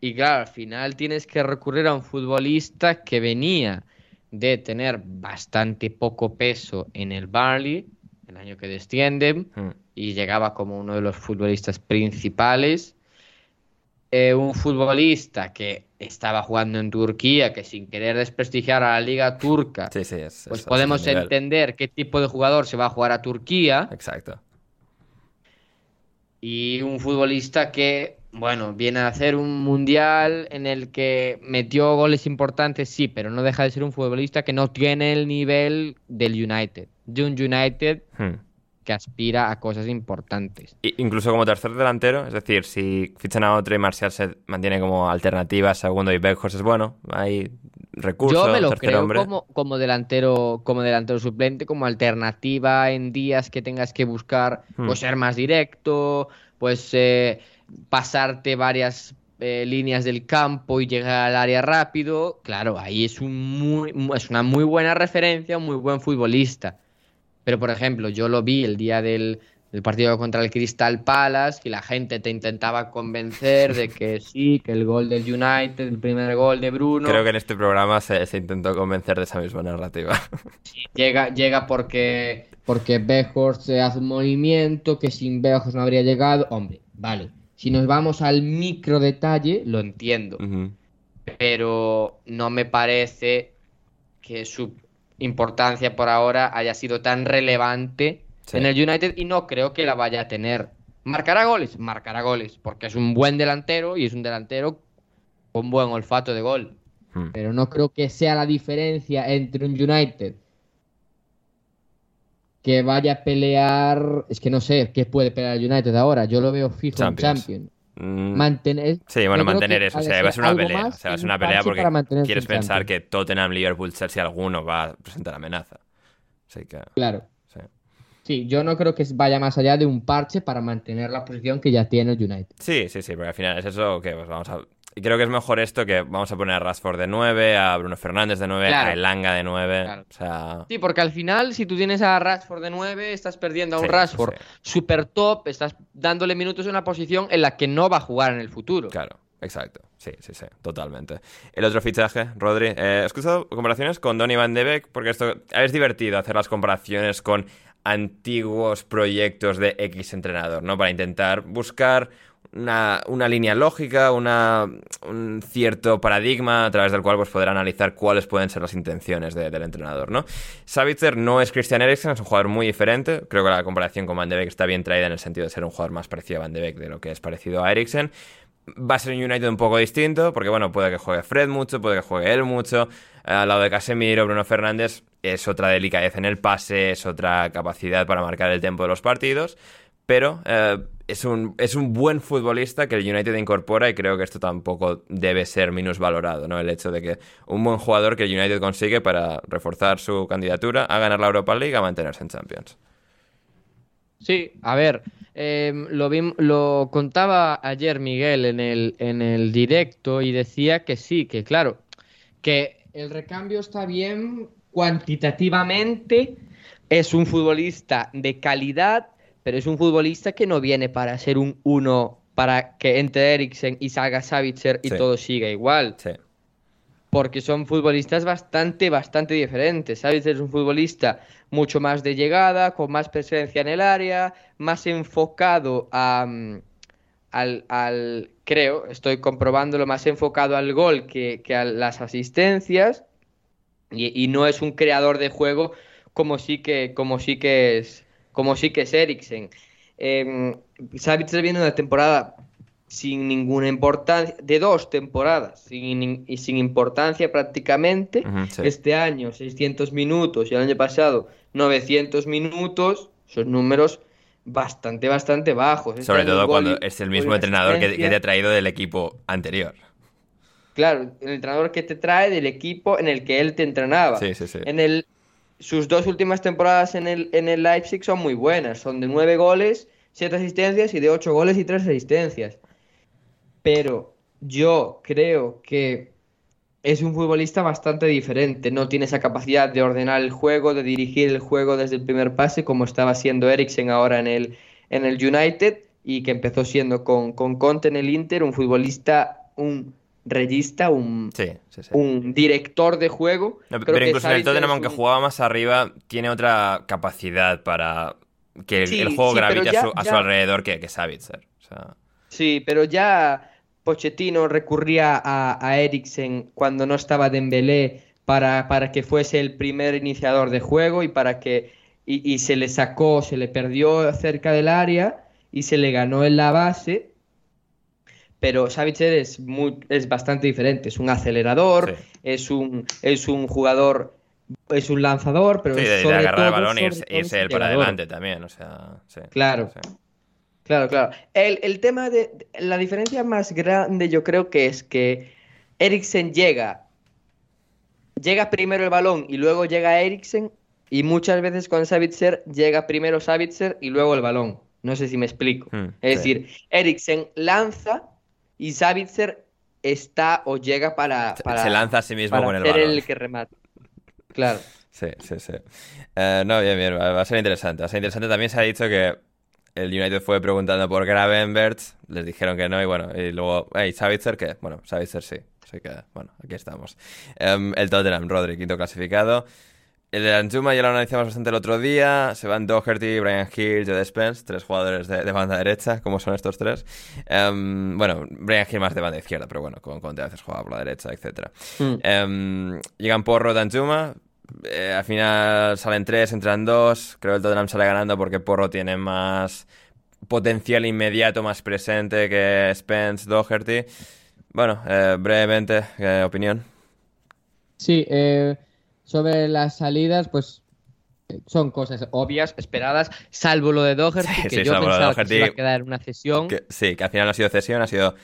Y claro, al final tienes que recurrir a un futbolista que venía de tener bastante poco peso en el Barley, el año que descienden, Hmm. y llegaba como uno de los futbolistas principales. Eh, un futbolista que estaba jugando en Turquía, que sin querer desprestigiar a la liga turca, Sí, sí, es, pues es podemos entender qué tipo de jugador se va a jugar a Turquía. Exacto. Y un futbolista que, bueno, viene a hacer un mundial en el que metió goles importantes, sí, pero no deja de ser un futbolista que no tiene el nivel del United. De un United Hmm. Que aspira a cosas importantes. incluso como tercer delantero, es decir, si fichan a otro y Marcial se mantiene como alternativa, segundo y Beckhorst es bueno, hay recursos. Yo me lo creo como, como, delantero, como delantero suplente, como alternativa en días que tengas que buscar hmm. pues, ser más directo, pues eh, pasarte varias eh, líneas del campo y llegar al área rápido. Claro, ahí es, un muy, es una muy buena referencia, un muy buen futbolista. Pero, por ejemplo, yo lo vi el día del, partido contra el Crystal Palace y la gente te intentaba convencer de que sí, que el gol del United, el primer gol de Bruno. Creo que en este programa se, intentó convencer de esa misma narrativa. llega, llega porque, porque se hace un movimiento que sin Bejos no habría llegado. Hombre, vale. Si nos vamos al micro detalle, lo entiendo. Pero no me parece que su importancia por ahora haya sido tan relevante en el United y no creo que la vaya a tener. ¿Marcará goles? Marcará goles, porque es un buen delantero y es un delantero con buen olfato de gol. Hmm. Pero no creo que sea la diferencia entre un United que vaya a pelear. Es que no sé qué puede pelear el United ahora. Yo lo veo fijo en Champions. Mm. Mantener. Sí, bueno, mantener eso. O sea, va a ser una pelea. O sea, va a ser una pelea porque quieres pensar que Tottenham, Liverpool, Chelsea, alguno va a presentar amenaza. Así que. Claro. Sí. sí. yo no creo que vaya más allá de un parche para mantener la posición que ya tiene el United. Sí, sí, sí, porque al final es eso que pues vamos a creo que es mejor esto que vamos a poner a Rashford de 9, a Bruno Fernández de 9, a Elanga de 9. O sea... Sí, porque al final, si tú tienes a Rashford de 9, estás perdiendo a un Rashford super top, estás dándole minutos en una posición en la que no va a jugar en el futuro. Claro. Exacto, sí, sí, sí, totalmente. El otro fichaje, Rodri, eh, he escuchado comparaciones con Donny Van de Beek, porque esto es divertido hacer las comparaciones con antiguos proyectos de X entrenador, ¿no? Para intentar buscar una, línea lógica, una, un cierto paradigma a través del cual pues, poder analizar cuáles pueden ser las intenciones del entrenador, ¿no? Savitzer no es Christian Eriksen, es un jugador muy diferente. Creo que la comparación con Van de Beek está bien traída en el sentido de ser un jugador más parecido a Van de Beek de lo que es parecido a Eriksen. Va a ser un United un poco distinto, porque bueno, puede que juegue Fred mucho, puede que juegue él mucho. Al lado de Casemiro, Bruno Fernández es otra delicadeza en el pase, es otra capacidad para marcar el tiempo de los partidos. Pero eh, es un, es un buen futbolista que el United incorpora y creo que esto tampoco debe ser valorado, ¿no? El hecho de que un buen jugador que el United consigue para reforzar su candidatura a ganar la Europa League a mantenerse en Champions. Sí, a ver, em, lo, lo contaba ayer Miguel en el, en el directo y decía que sí, que claro, que el recambio está bien cuantitativamente, es un futbolista de calidad pero es un futbolista que no viene para ser un uno para que entre Eriksen y salga Savitzer y todo siga igual. Sí. Porque son futbolistas bastante, bastante diferentes. Savitzer es un futbolista mucho más de llegada, con más presencia en el área, más enfocado a, mm, al, creo, estoy comprobándolo, más enfocado al gol que, a las asistencias. Y, y, no es un creador de juego como sí que, como sí que es como sí que es Eriksen. Eh, Savitzer viene una temporada sin ninguna importancia, de dos temporadas, sin, y sin importancia prácticamente. Este año 600 minutos y el año pasado 900 minutos, son números bastante, bastante bajos. Este Sobre todo cuando es el mismo entrenador que, te ha traído del equipo anterior. Claro, el entrenador que te trae del equipo en el que él te entrenaba. Sí, sí, sí. En el, sus dos últimas temporadas en el, en el Leipzig son muy buenas. Son de nueve goles, siete asistencias y de ocho goles y tres asistencias. Pero yo creo que es un futbolista bastante diferente. No tiene esa capacidad de ordenar el juego, de dirigir el juego desde el primer pase, como estaba siendo Eriksen ahora en el, en el United y que empezó siendo con, con Conte en el Inter, un futbolista, un regista, un, un director de juego. pero incluso en el Tottenham, aunque jugaba más arriba, tiene otra capacidad para que el, juego gravite a, su, alrededor que, que Savitzer. Sí, pero ya Pochettino recurría a, a Eriksen cuando no estaba Dembélé para, para que fuese el primer iniciador de juego y para que y, y se le sacó, se le perdió cerca del área y se le ganó en la base pero Savitzer es, muy, es bastante diferente. Es un acelerador, es, un, es un jugador es un lanzador, pero Sí, de, de sobre agarrar el balón y irse, irse es él para adelante también, o sea, sí. Claro. Claro, claro. El, el tema de la diferencia más grande yo creo que es que Eriksen llega, llega primero el balón y luego llega Eriksen y muchas veces con Savitzer llega primero Savitzer y luego el balón. No sé si me explico. Mm, es decir, Eriksen lanza y Savitzer está o llega para, Se- para, se lanza a sí mismo para con el ser balón. el que remata. Claro. Sí, sí, sí. Eh, no, bien, bien, va a ser interesante. Va a ser interesante. También se ha dicho que el United fue preguntando por Gravenberch, les dijeron que no, y bueno, y luego, hey, Savitzer, ¿qué? Bueno, Savitzer sí. Así que, bueno, aquí estamos. Em, el Tottenham, Rodri, quinto clasificado. El de Anjuma ya lo analizamos bastante el otro día. Se van Doherty, Brian Hill, Joe Spence, tres jugadores de, de banda derecha. ¿Cómo son estos tres? Em, bueno, Brian Hill más de banda izquierda, pero bueno, con Conte a veces por la derecha, etcétera. Mm. Em, llegan Porro, Danjuma. Eh, al final salen tres, entran dos. Creo que el Tottenham sale ganando porque Porro tiene más potencial inmediato, más presente que Spence, Doherty. Bueno, eh, brevemente, ¿qué opinión? Sí, eh, sobre las salidas, pues son cosas obvias, esperadas, salvo lo de Doherty, Sí, que sí, yo pensaba que se iba a quedar una cesión. Que- sí, que al final no ha sido cesión, ha sido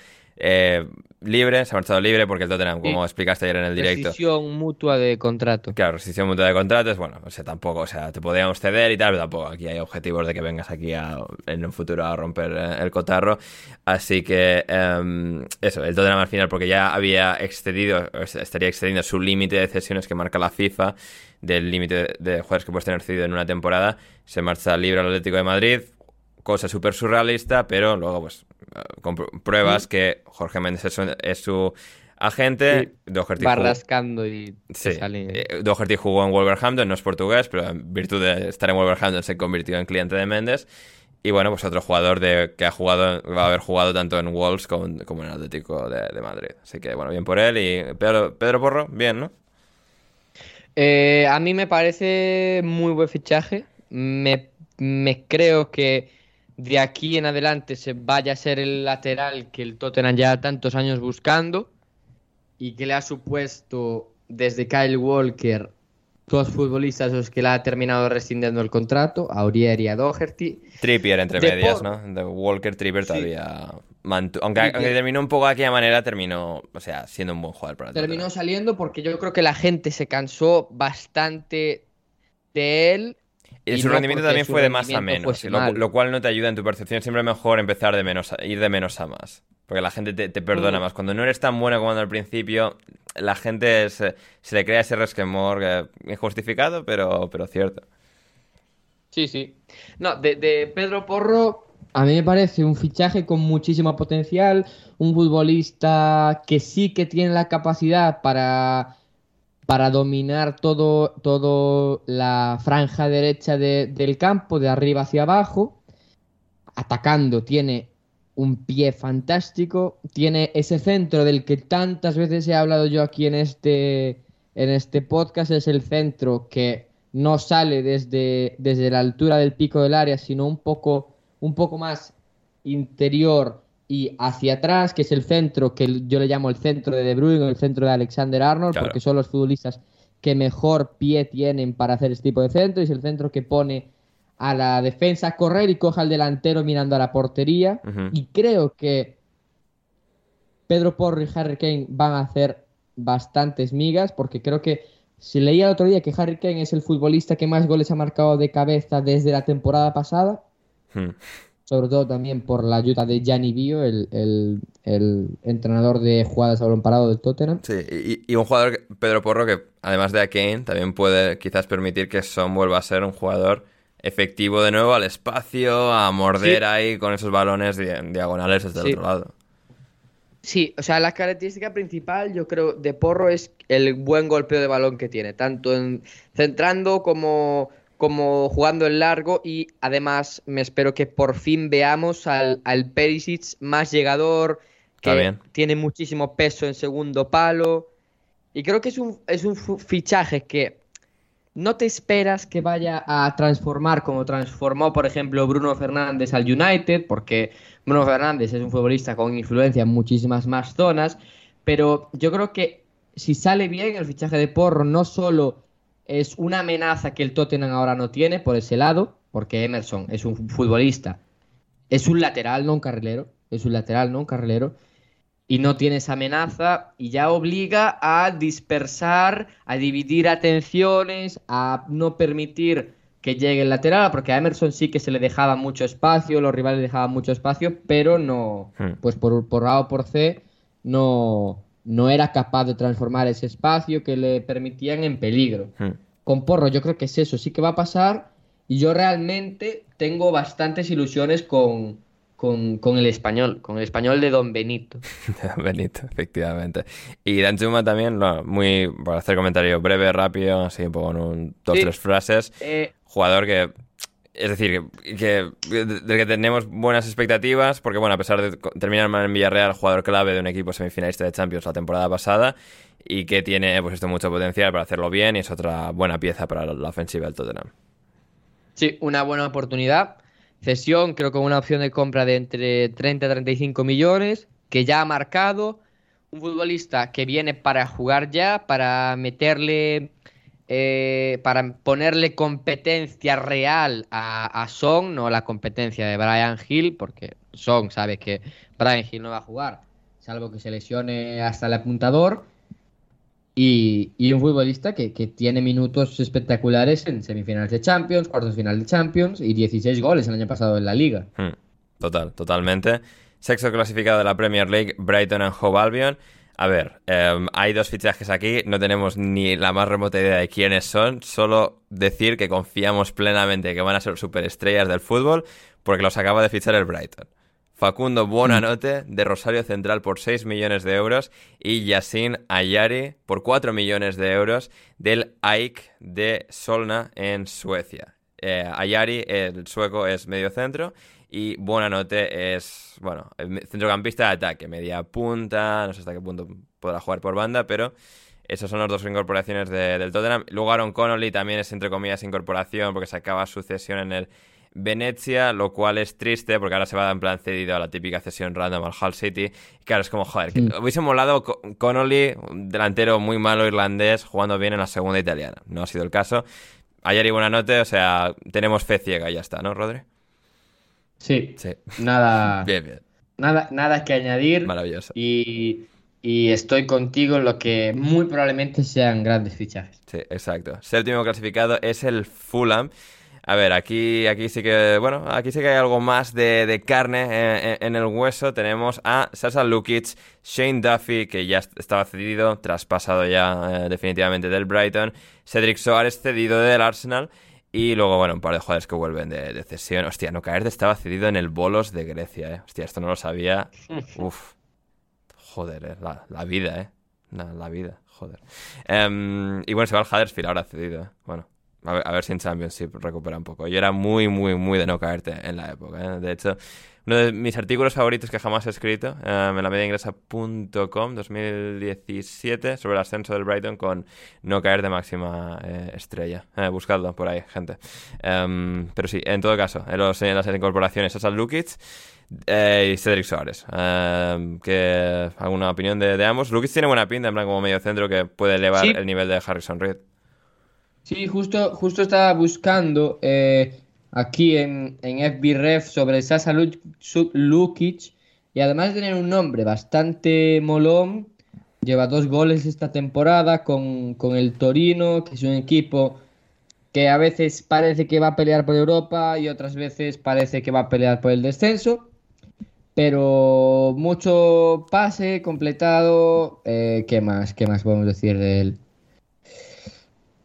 eh, libre, se ha marchado libre porque el Tottenham, Sí. como explicaste ayer en el directo, Rescisión mutua de contrato. Claro, rescisión mutua de contratos, bueno, o sea, tampoco, o sea, te podríamos ceder y tal, pero tampoco aquí hay objetivos de que vengas aquí a- en un futuro a romper eh, el cotarro. Así que, em, eso, el Tottenham al final, porque ya había excedido, estaría excediendo su límite de cesiones que marca la FIFA, del límite de jugadores que puedes tener cedido en una temporada, se marcha libre al Atlético de Madrid, cosa súper surrealista, pero luego, pues, compro- pruebas que Jorge Méndez es su, es su agente, Doherty Va jugó- rascando y Sí, sale. eh, Doherty jugó en Wolverhampton, no es portugués, pero en virtud de estar en Wolverhampton se convirtió en cliente de Méndez. Y bueno, pues otro jugador de, que ha jugado, va a haber jugado tanto en Wolves como, como en Atlético de, de Madrid. Así que bueno, bien por él. Y Pedro, Pedro Porro, bien, ¿no? Eh, a mí me parece muy buen fichaje. Me, me creo que de aquí en adelante se vaya a ser el lateral que el Tottenham ya tantos años buscando y que le ha supuesto desde Kyle Walker dos futbolistas los que le ha terminado rescindiendo el contrato, a Aurier y a Doherty. Trippier entre De medias. ¿no? De Walker, Trippier Sí. todavía mantu- aunque, aunque terminó un poco de aquella manera, terminó, o sea, siendo un buen jugador para Terminó saliendo porque yo creo que la gente se cansó bastante de él. Y y su no rendimiento también su fue de más a menos, lo, cual no te ayuda en tu percepción. Siempre es mejor empezar de menos a- ir de menos a más. Porque la gente te, te perdona Mm. más. Cuando no eres tan bueno como al principio, la gente se, se le crea ese resquemor eh, injustificado, pero, pero cierto. Sí, sí. No, de, de Pedro Porro, a mí me parece un fichaje con muchísimo potencial, un futbolista que sí que tiene la capacidad para, para dominar todo, todo la franja derecha de- del campo, de arriba hacia abajo. Atacando tiene un pie fantástico, tiene ese centro del que tantas veces he hablado yo aquí en este, en este podcast, es el centro que no sale desde, desde la altura del pico del área, sino un poco, un poco más interior y hacia atrás, que es el centro que yo le llamo el centro de De Bruyne o el centro de Alexander Arnold, Claro. porque son los futbolistas que mejor pie tienen para hacer este tipo de centro, y es el centro que pone a la defensa a correr y coja al delantero mirando a la portería. Y creo que Pedro Porro y Harry Kane van a hacer bastantes migas, porque creo que si leía el otro día que Harry Kane es el futbolista que más goles ha marcado de cabeza desde la temporada pasada, Hmm. Sobre todo también por la ayuda de Gianni Bio, el, el- el entrenador de jugadas a balón parado del Tottenham. Sí, y, y un jugador, Pedro Porro, que además de a Kane, también puede quizás permitir que Son vuelva a ser un jugador efectivo de nuevo al espacio, a morder Sí. ahí con esos balones di- diagonales desde el otro lado. Sí, o sea, la característica principal, yo creo, de Porro es el buen golpeo de balón que tiene, tanto en centrando como, como jugando en largo y además me espero que por fin veamos al, al Perisic más llegador, que bien. tiene muchísimo peso en segundo palo y creo que es un, es un fichaje que no te esperas que vaya a transformar como transformó, por ejemplo, Bruno Fernández al United, porque Bruno Fernández es un futbolista con influencia en muchísimas más zonas, pero yo creo que si sale bien el fichaje de Porro, no solo es una amenaza que el Tottenham ahora no tiene por ese lado, porque Emerson es un futbolista, es un lateral, no un carrilero, es un lateral, no un carrilero, y no tiene esa amenaza y ya obliga a dispersar, a dividir atenciones, a no permitir que llegue el lateral, porque a Emerson sí que se le dejaba mucho espacio, los rivales le dejaban mucho espacio, pero no, Hmm. pues por, por A o por C, no, no era capaz de transformar ese espacio que le permitían en peligro. Hmm. Con Porro yo creo que es eso, sí que va a pasar y yo realmente tengo bastantes ilusiones con, con, con el español, con el español de Don Benito. Benito, efectivamente. Y Danjuma también, no, muy, para hacer comentario breve, rápido, así un poco en un, dos, Sí. tres frases. Eh, Jugador que, es decir, que, que- tenemos buenas expectativas, porque bueno, a pesar de terminar mal en Villarreal, jugador clave de un equipo semifinalista de Champions la temporada pasada, y que tiene pues esto mucho potencial para hacerlo bien, y es otra buena pieza para la ofensiva del Tottenham. Sí, una buena oportunidad. Cesión, creo que una opción de compra de entre 30 y 35 millones, que ya ha marcado. Un futbolista que viene para jugar ya, para meterle, eh, para ponerle competencia real a, a Son, no la competencia de Brian Hill, porque Son sabe que Brian Hill no va a jugar, salvo que se lesione hasta el apuntador. Y, un futbolista que, que tiene minutos espectaculares en semifinales de Champions, cuartos de final de Champions y 16 goles el año pasado en la liga. Hmm, Total, totalmente. Sexto clasificado de la Premier League, Brighton and Hove Albion. A ver, em, hay dos fichajes aquí, no tenemos ni la más remota idea de quiénes son, solo decir que confiamos plenamente que van a ser superestrellas del fútbol porque los acaba de fichar el Brighton. Facundo Buonanote de Rosario Central por 6 millones de euros y Yasin Ayari por 4 millones de euros del AIK de Solna en Suecia. Eh, Ayari, el sueco, es medio centro y Buonanote es, bueno, centrocampista de ataque, media punta, no sé hasta qué punto podrá jugar por banda, pero esas son las dos incorporaciones de- del Tottenham. Luego Aaron Connolly también es entre comillas incorporación porque se acaba su cesión en el Venecia, lo cual es triste porque ahora se va a dar en plan cedido a la típica cesión random al Hull City. Y claro, es como, joder, que Mm. hubiese molado Co- Connolly, un delantero muy malo irlandés, jugando bien en la segunda italiana. No ha sido el caso. Ayer y buena noche, o sea, tenemos fe ciega y ya está, ¿no, Rodri? Sí, Sí. nada, Bien, bien. nada, nada que añadir. Maravilloso. Y, y estoy contigo en lo que muy probablemente sean grandes fichajes. Sí, exacto. Séptimo clasificado es el Fulham. A ver, aquí, aquí sí que, bueno, aquí sí que hay algo más de, de carne en, en el hueso. Tenemos a Sasa Lukic, Shane Duffy, que ya est- estaba cedido, traspasado ya eh, definitivamente del Brighton, Cedric Soares cedido del Arsenal, y luego, bueno, un par de jugadores que vuelven de, de cesión. Hostia, no caer estaba cedido en el Bolos de Grecia, eh. Hostia, esto no lo sabía. Uf. Joder, eh, la, la vida, eh. La, la vida, joder. Em, y bueno, se va al Huddersfield ahora cedido, eh. Bueno, a ver, a ver si en Championship recupera un poco. Yo era muy, muy, muy de no caerte en la época, eh. De hecho, uno de mis artículos favoritos que jamás he escrito em, en la mediaingresa.com 2017 sobre el ascenso del Brighton con no caer de máxima eh, estrella. Eh, buscadlo por ahí, gente. Em, pero sí, en todo caso, en los, en las incorporaciones, Sasa Lukic eh, y Cedric Soares. Eh, que, ¿Alguna opinión de, de ambos? Lukic tiene buena pinta, en plan como medio centro que puede elevar Sí. el nivel de Harrison Reed. Sí, justo, justo estaba buscando eh, aquí en, en FBref sobre Sasa Lukic y además de tener un nombre bastante molón, lleva dos goles esta temporada con, con el Torino, que es un equipo que a veces parece que va a pelear por Europa y otras veces parece que va a pelear por el descenso. Pero mucho pase completado. eh, ¿qué más? ¿Qué más podemos decir de él?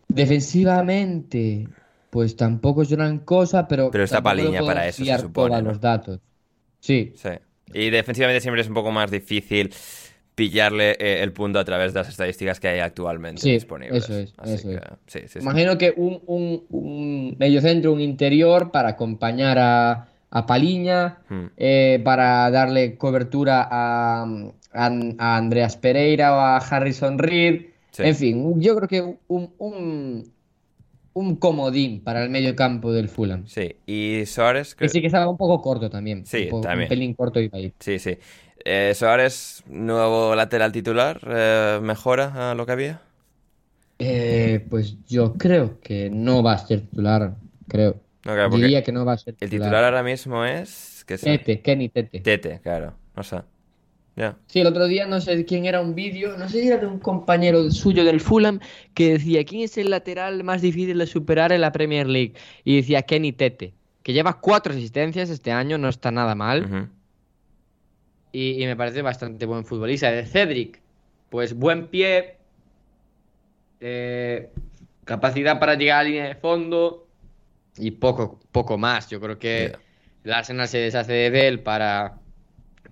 Defensivamente, pues tampoco es gran cosa, pero, Pero está Paliña para eso, se supone, ¿no? los datos. Sí, Sí. Y defensivamente siempre es un poco más difícil pillarle eh, el punto a través de las estadísticas que hay actualmente Sí, disponibles. eso es, eso que, sí, sí, imagino que un, un, un mediocentro, un interior para acompañar a, a Paliña, Hmm. eh, para darle cobertura a, a, a Andreas Pereira o a Harrison Reed. En fin, yo creo que un, un, comodín para el medio campo del Fulham. Sí, y Suárez... Que sí que estaba un poco corto también. Sí, un, poco- un también. pelín corto ahí. Sí, sí. Eh, Suárez, nuevo lateral titular, eh, ¿mejora a lo que había? Eh, pues yo creo que no va a ser titular, creo. Diría que no va a ser el titular. titular ahora mismo es... ¿qué sé? Tete, Kenny Tete. Tete, claro. No sé. Sí, el otro día no sé quién era un vídeo, no sé si era de un compañero suyo del Fulham que decía quién es el lateral más difícil de superar en la Premier League y decía Kenny Tete, que lleva cuatro asistencias este año, no está nada mal y, y me parece bastante buen futbolista. De Cedric, pues buen pie, eh, capacidad para llegar a la línea de fondo y poco, poco más. Yo creo que Ya. el Arsenal se deshace de él para,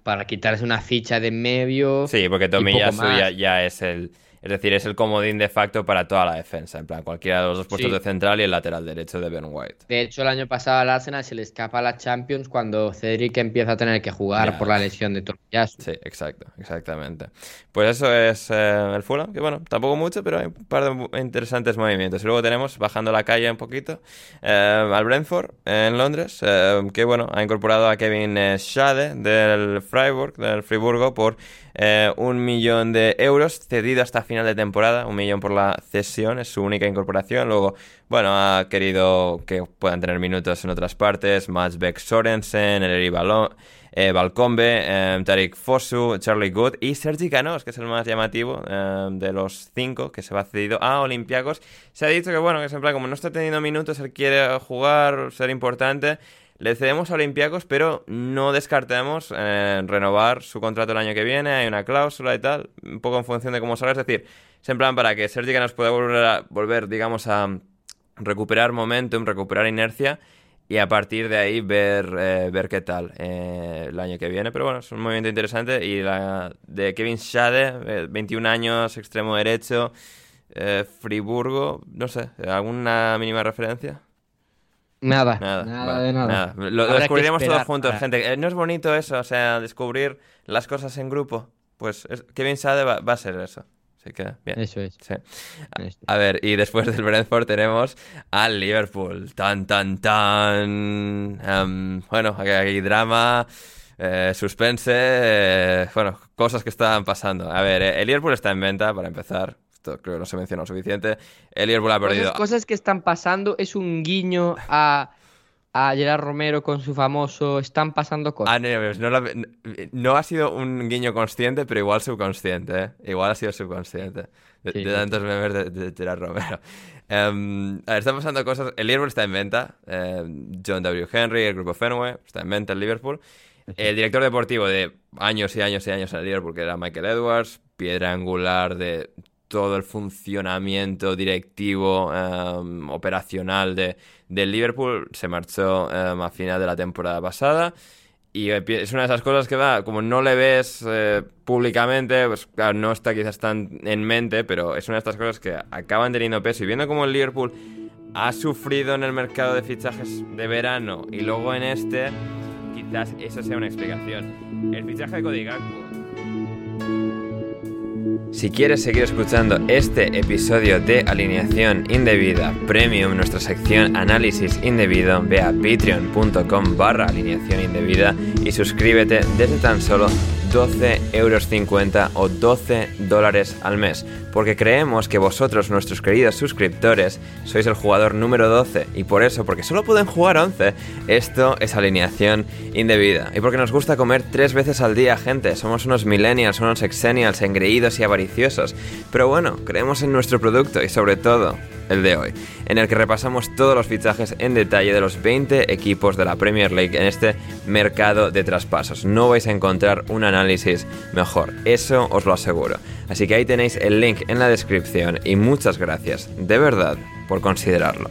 para quitarse una ficha de en medio. Sí, porque Tomiyasu ya, ya es el... Es decir, es el comodín de facto para toda la defensa. En plan, cualquiera de los dos puestos Sí. de central y el lateral derecho de Ben White. De hecho, el año pasado al Arsenal se le escapa la Champions cuando Cedric empieza a tener que jugar por la lesión de Tomiyasu. Sí, exacto, exactamente. Pues eso es eh, el Fulham, que bueno, tampoco mucho, pero hay un par de interesantes movimientos. Y luego tenemos, bajando la calle un poquito, eh, al Brentford eh, en Londres, eh, que bueno, ha incorporado a Kevin eh, Schade del Freiburg, del Friburgo, por un millón de euros, cedido hasta final de temporada, un millón por la cesión, es su única incorporación. Luego, bueno, ha querido que puedan tener minutos en otras partes, Mats Beck Sorensen, Eleri Balón eh, Balcombe, eh, Tariq Fosu, Charlie Good y Sergi Canos, que es el más llamativo eh, de los cinco que se va cedido a Olympiacos. Se ha dicho que, bueno, que es en plan, como no está teniendo minutos, él quiere jugar, ser importante. Le cedemos a Olympiacos, pero no descartemos eh, renovar su contrato el año que viene. Hay una cláusula y tal, un poco en función de cómo salga. Es decir, es en plan para que Sergi Canos pueda volver, a- volver digamos, a recuperar momentum, recuperar inercia y a partir de ahí ver, eh, ver qué tal eh, el año que viene. Pero bueno, es un movimiento interesante. Y la de Kevin Schade, eh, 21 años, extremo derecho, eh, Friburgo, no sé, ¿alguna mínima referencia? Nada, Nada, nada vale, de nada. Lo, descubriremos todos juntos, para- gente. Eh, ¿No es bonito eso? O sea, descubrir las cosas en grupo. Pues es- Kevin Schade va, va a ser eso. Así que, bien. Eso es. Sí. A ver, y después del Brentford tenemos al Liverpool. Tan, tan, tan. Em, bueno, aquí hay drama, eh, suspense, eh, bueno, cosas que están pasando. A ver, eh, el Liverpool está en venta, para empezar. Esto creo que no se mencionó suficiente. El Liverpool ha perdido. Cosas, cosas que están pasando es un guiño a, a Gerard Romero con su famoso están pasando cosas. Ah, no, no, no la- no ha sido un guiño consciente, pero igual subconsciente, ¿eh? Igual ha sido subconsciente. De, Sí, de sí. tantos memes de, de Gerard Romero. Em, a ver, están pasando cosas. El Liverpool está en venta. em, John W. Henry, el grupo Fenway, está en venta el Liverpool. El director deportivo de años y años y años en el Liverpool, que era Michael Edwards, piedra angular de todo el funcionamiento directivo, em, operacional de, del Liverpool, se marchó em, a final de la temporada pasada. Y empie- es una de esas cosas que va, como no le ves eh, públicamente, pues no está quizás tan en mente, pero es una de estas cosas que acaban teniendo peso. Y viendo cómo el Liverpool ha sufrido en el mercado de fichajes de verano y luego en este, quizás eso sea una explicación. El fichaje de Cody. Si quieres seguir escuchando este episodio de Alineación Indebida Premium, nuestra sección Análisis Indebido, ve a patreon.com barra alineación indebida y suscríbete desde tan solo 12,50 euros o 12 dólares al mes, porque creemos que vosotros, nuestros queridos suscriptores, sois el jugador número 12 y por eso, porque solo pueden jugar 11, esto es alineación indebida. Y porque nos gusta comer tres veces al día, gente, somos unos millennials, unos exennials, engreídos y avariciosos, pero bueno, creemos en nuestro producto y sobre todo el de hoy, en el que repasamos todos los fichajes en detalle de los 20 equipos de la Premier League en este mercado de traspasos. No vais a encontrar un análisis mejor, eso os lo aseguro. Así que ahí tenéis el link en la descripción y muchas gracias, de verdad, por considerarlo.